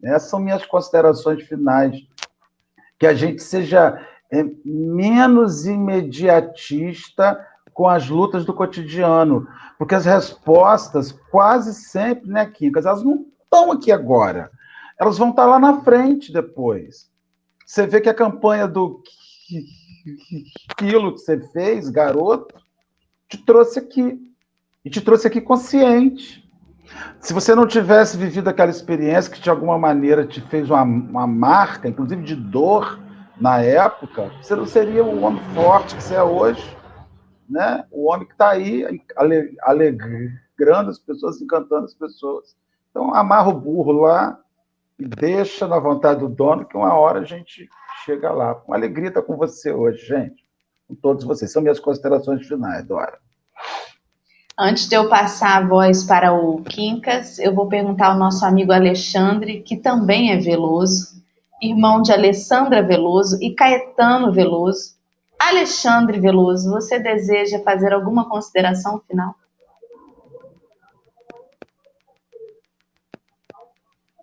Essas são minhas considerações finais. Que a gente seja é, menos imediatista com as lutas do cotidiano, porque as respostas quase sempre, né, Quincas, elas não estão aqui agora elas vão estar lá na frente depois. Você vê que a campanha do quilo que você fez, garoto, te trouxe aqui. E te trouxe aqui consciente. Se você não tivesse vivido aquela experiência que de alguma maneira te fez uma, uma marca, inclusive de dor na época, você não seria o homem forte que você é hoje. Né? O homem que está aí alegrando as pessoas, encantando as pessoas. Então, amarra o burro lá e deixa na vontade do dono, que uma hora a gente chega lá. Com alegria estar com você hoje, gente. Com todos vocês. São minhas considerações finais, Dora. Antes de eu passar a voz para o Quincas, eu vou perguntar ao nosso amigo Alexandre, que também é Veloso, irmão de Alessandra Veloso e Caetano Veloso. Alexandre Veloso, você deseja fazer alguma consideração final?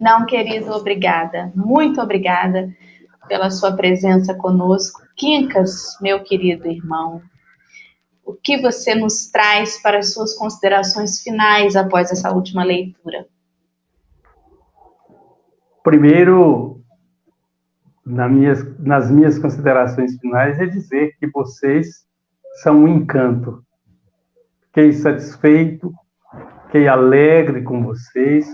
Não, querido, obrigada. Muito obrigada pela sua presença conosco. Quincas, meu querido irmão, o que você nos traz para as suas considerações finais após essa última leitura? Primeiro, minhas, nas minhas considerações finais, é dizer que vocês são um encanto. Fiquei satisfeito, fiquei alegre com vocês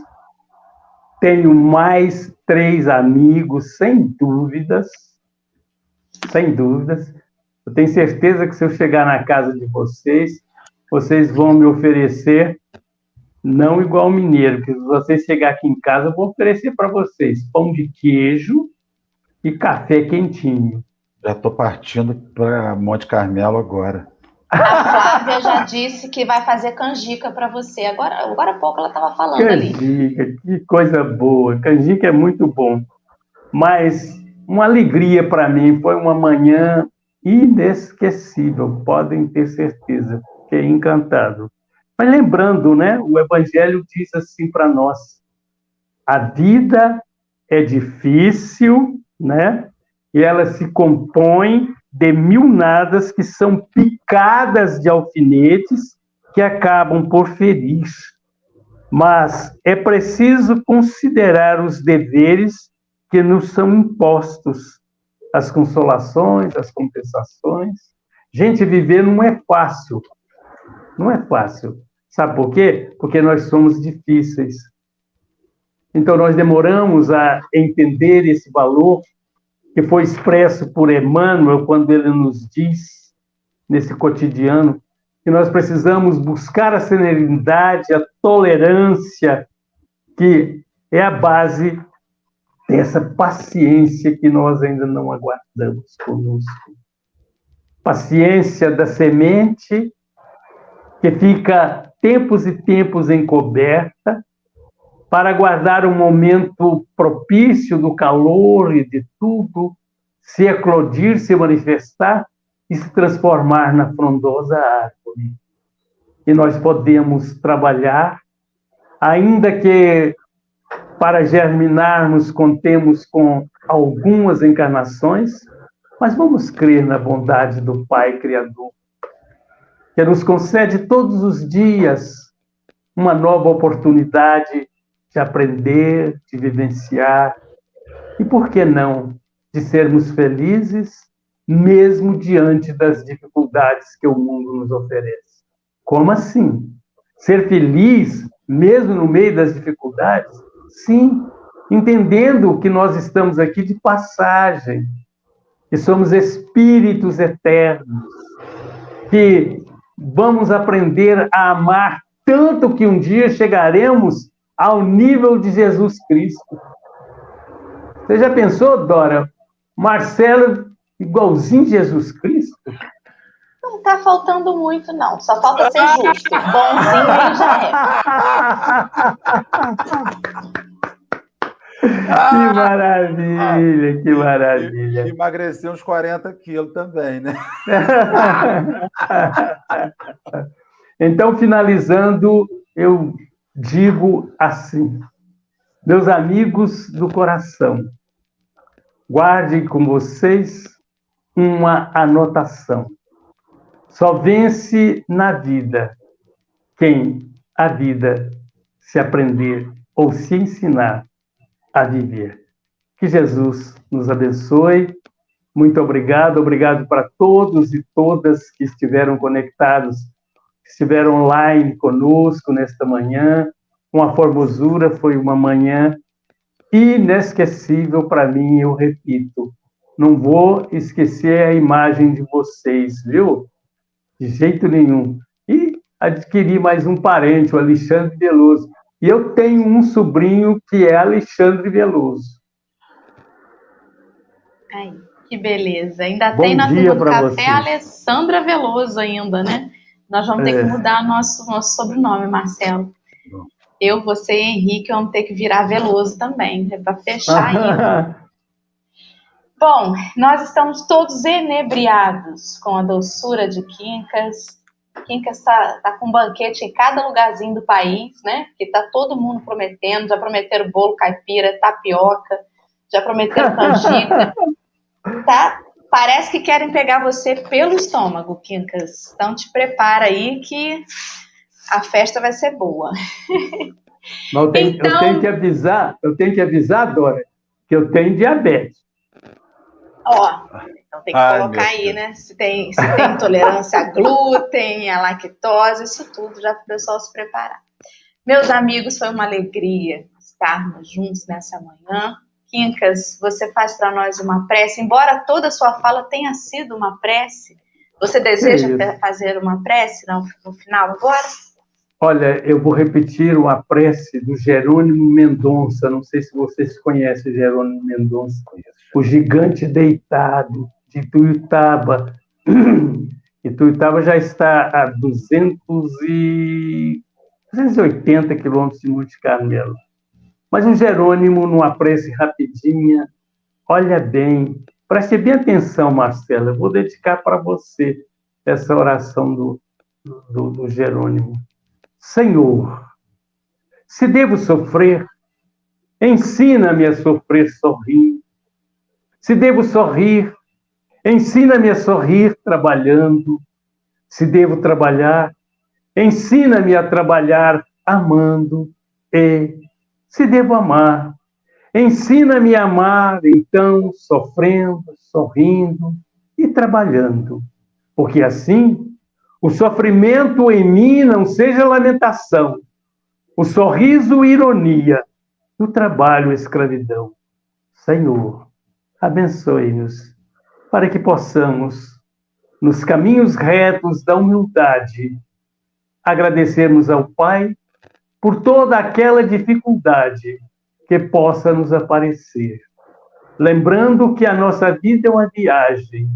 tenho mais três amigos, sem dúvidas, sem dúvidas. Eu tenho certeza que se eu chegar na casa de vocês, vocês vão me oferecer, não igual mineiro, porque se vocês chegar aqui em casa, eu vou oferecer para vocês pão de queijo e café quentinho. Já estou partindo para Monte Carmelo agora. A Flávia já disse que vai fazer canjica para você. Agora, agora há pouco ela estava falando canjica, ali. Que coisa boa. Canjica é muito bom. Mas uma alegria para mim. Foi uma manhã inesquecível, podem ter certeza. Fiquei encantado. Mas lembrando, né? O Evangelho diz assim para nós: a vida é difícil, né? E ela se compõe de mil nadas que são picadas de alfinetes que acabam por ferir. Mas é preciso considerar os deveres que nos são impostos, as consolações, as compensações. Gente, viver não é fácil. Não é fácil. Sabe por quê? Porque nós somos difíceis. Então, nós demoramos a entender esse valor que foi expresso por Emmanuel quando ele nos diz, nesse cotidiano, que nós precisamos buscar a serenidade, a tolerância, que é a base dessa paciência que nós ainda não aguardamos conosco. Paciência da semente que fica tempos e tempos encoberta, para guardar um momento propício do calor e de tudo, se eclodir, se manifestar e se transformar na frondosa árvore. E nós podemos trabalhar, ainda que para germinarmos contemos com algumas encarnações, mas vamos crer na bondade do Pai Criador, que nos concede todos os dias uma nova oportunidade de aprender, de vivenciar e, por que não, de sermos felizes, mesmo diante das dificuldades que o mundo nos oferece. Como assim? Ser feliz, mesmo no meio das dificuldades? Sim, entendendo que nós estamos aqui de passagem, que somos espíritos eternos, que vamos aprender a amar tanto que um dia chegaremos ao nível de Jesus Cristo. Você já pensou, Dora? Marcelo igualzinho Jesus Cristo? Não está faltando muito, não. Só falta ser justo. Bonzinho ele já é. Que maravilha, que maravilha. E, emagreceu uns 40 quilos também, né? então, finalizando, eu digo assim: meus amigos do coração, guardem com vocês uma anotação. Só vence na vida quem a vida se aprender ou se ensinar a viver. Que Jesus nos abençoe. Muito obrigado, obrigado para todos e todas que estiveram conectados estiveram online conosco nesta manhã. Uma formosura, foi uma manhã inesquecível para mim, eu repito. Não vou esquecer a imagem de vocês, viu? De jeito nenhum. E adquiri mais um parente, o Alexandre Veloso. E eu tenho um sobrinho que é Alexandre Veloso. Ai, que beleza. Ainda Bom tem na turma do café vocês. a Alessandra Veloso ainda, né? Nós vamos ter é. que mudar nosso, nosso sobrenome, Marcelo. Eu, você e Henrique vamos ter que virar Veloso também, né, para fechar ainda. Bom, nós estamos todos enebriados com a doçura de Quincas. Quincas está tá com um banquete em cada lugarzinho do país, né? Que está todo mundo prometendo. Já prometeram bolo caipira, tapioca, já prometeram canjica. tá? Parece que querem pegar você pelo estômago, Quincas. Então te prepara aí que a festa vai ser boa. Mas eu tenho, então... eu tenho que avisar, eu tenho que avisar, Dora, que eu tenho diabetes. Ó, então tem que Ai, colocar aí, né? Se tem, se tem intolerância a glúten, a lactose, isso tudo, já para o pessoal se preparar. Meus amigos, foi uma alegria estarmos juntos nessa manhã. Quincas, você faz para nós uma prece, embora toda a sua fala tenha sido uma prece. Você deseja fazer uma prece no, no final agora? Olha, eu vou repetir uma prece do Jerônimo Mendonça. Não sei se vocês conhecem Jerônimo Mendonça. O gigante deitado de Tuiutaba. E Tuiutaba já está a 200 e... 280 quilômetros de Monte Carmelo. Mas o Jerônimo, numa prece rapidinha, olha bem, preste bem atenção, Marcela, eu vou dedicar para você essa oração do, do, do Jerônimo. Senhor, se devo sofrer, ensina-me a sofrer sorrindo. Se devo sorrir, ensina-me a sorrir trabalhando. Se devo trabalhar, ensina-me a trabalhar amando. E, se devo amar, ensina-me a amar, então, sofrendo, sorrindo e trabalhando. Porque assim o sofrimento em mim não seja lamentação, o sorriso ironia, o trabalho escravidão. Senhor, abençoe-nos para que possamos, nos caminhos retos da humildade, agradecermos ao Pai por toda aquela dificuldade que possa nos aparecer. Lembrando que a nossa vida é uma viagem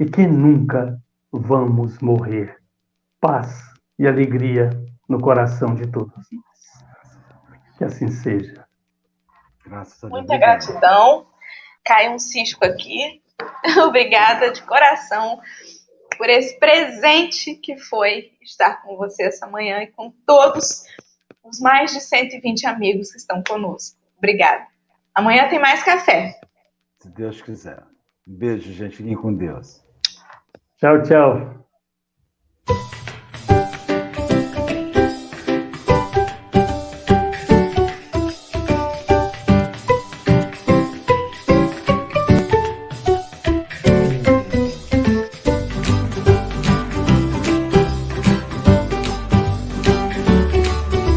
e que nunca vamos morrer paz e alegria no coração de todos nós. Que assim seja. Muita gratidão. Cai um cisco aqui. Obrigada de coração por esse presente que foi estar com você essa manhã e com todos os mais de 120 amigos que estão conosco. Obrigada. Amanhã tem mais café. Se Deus quiser. Um beijo, gente. Fiquem com Deus. Tchau, tchau.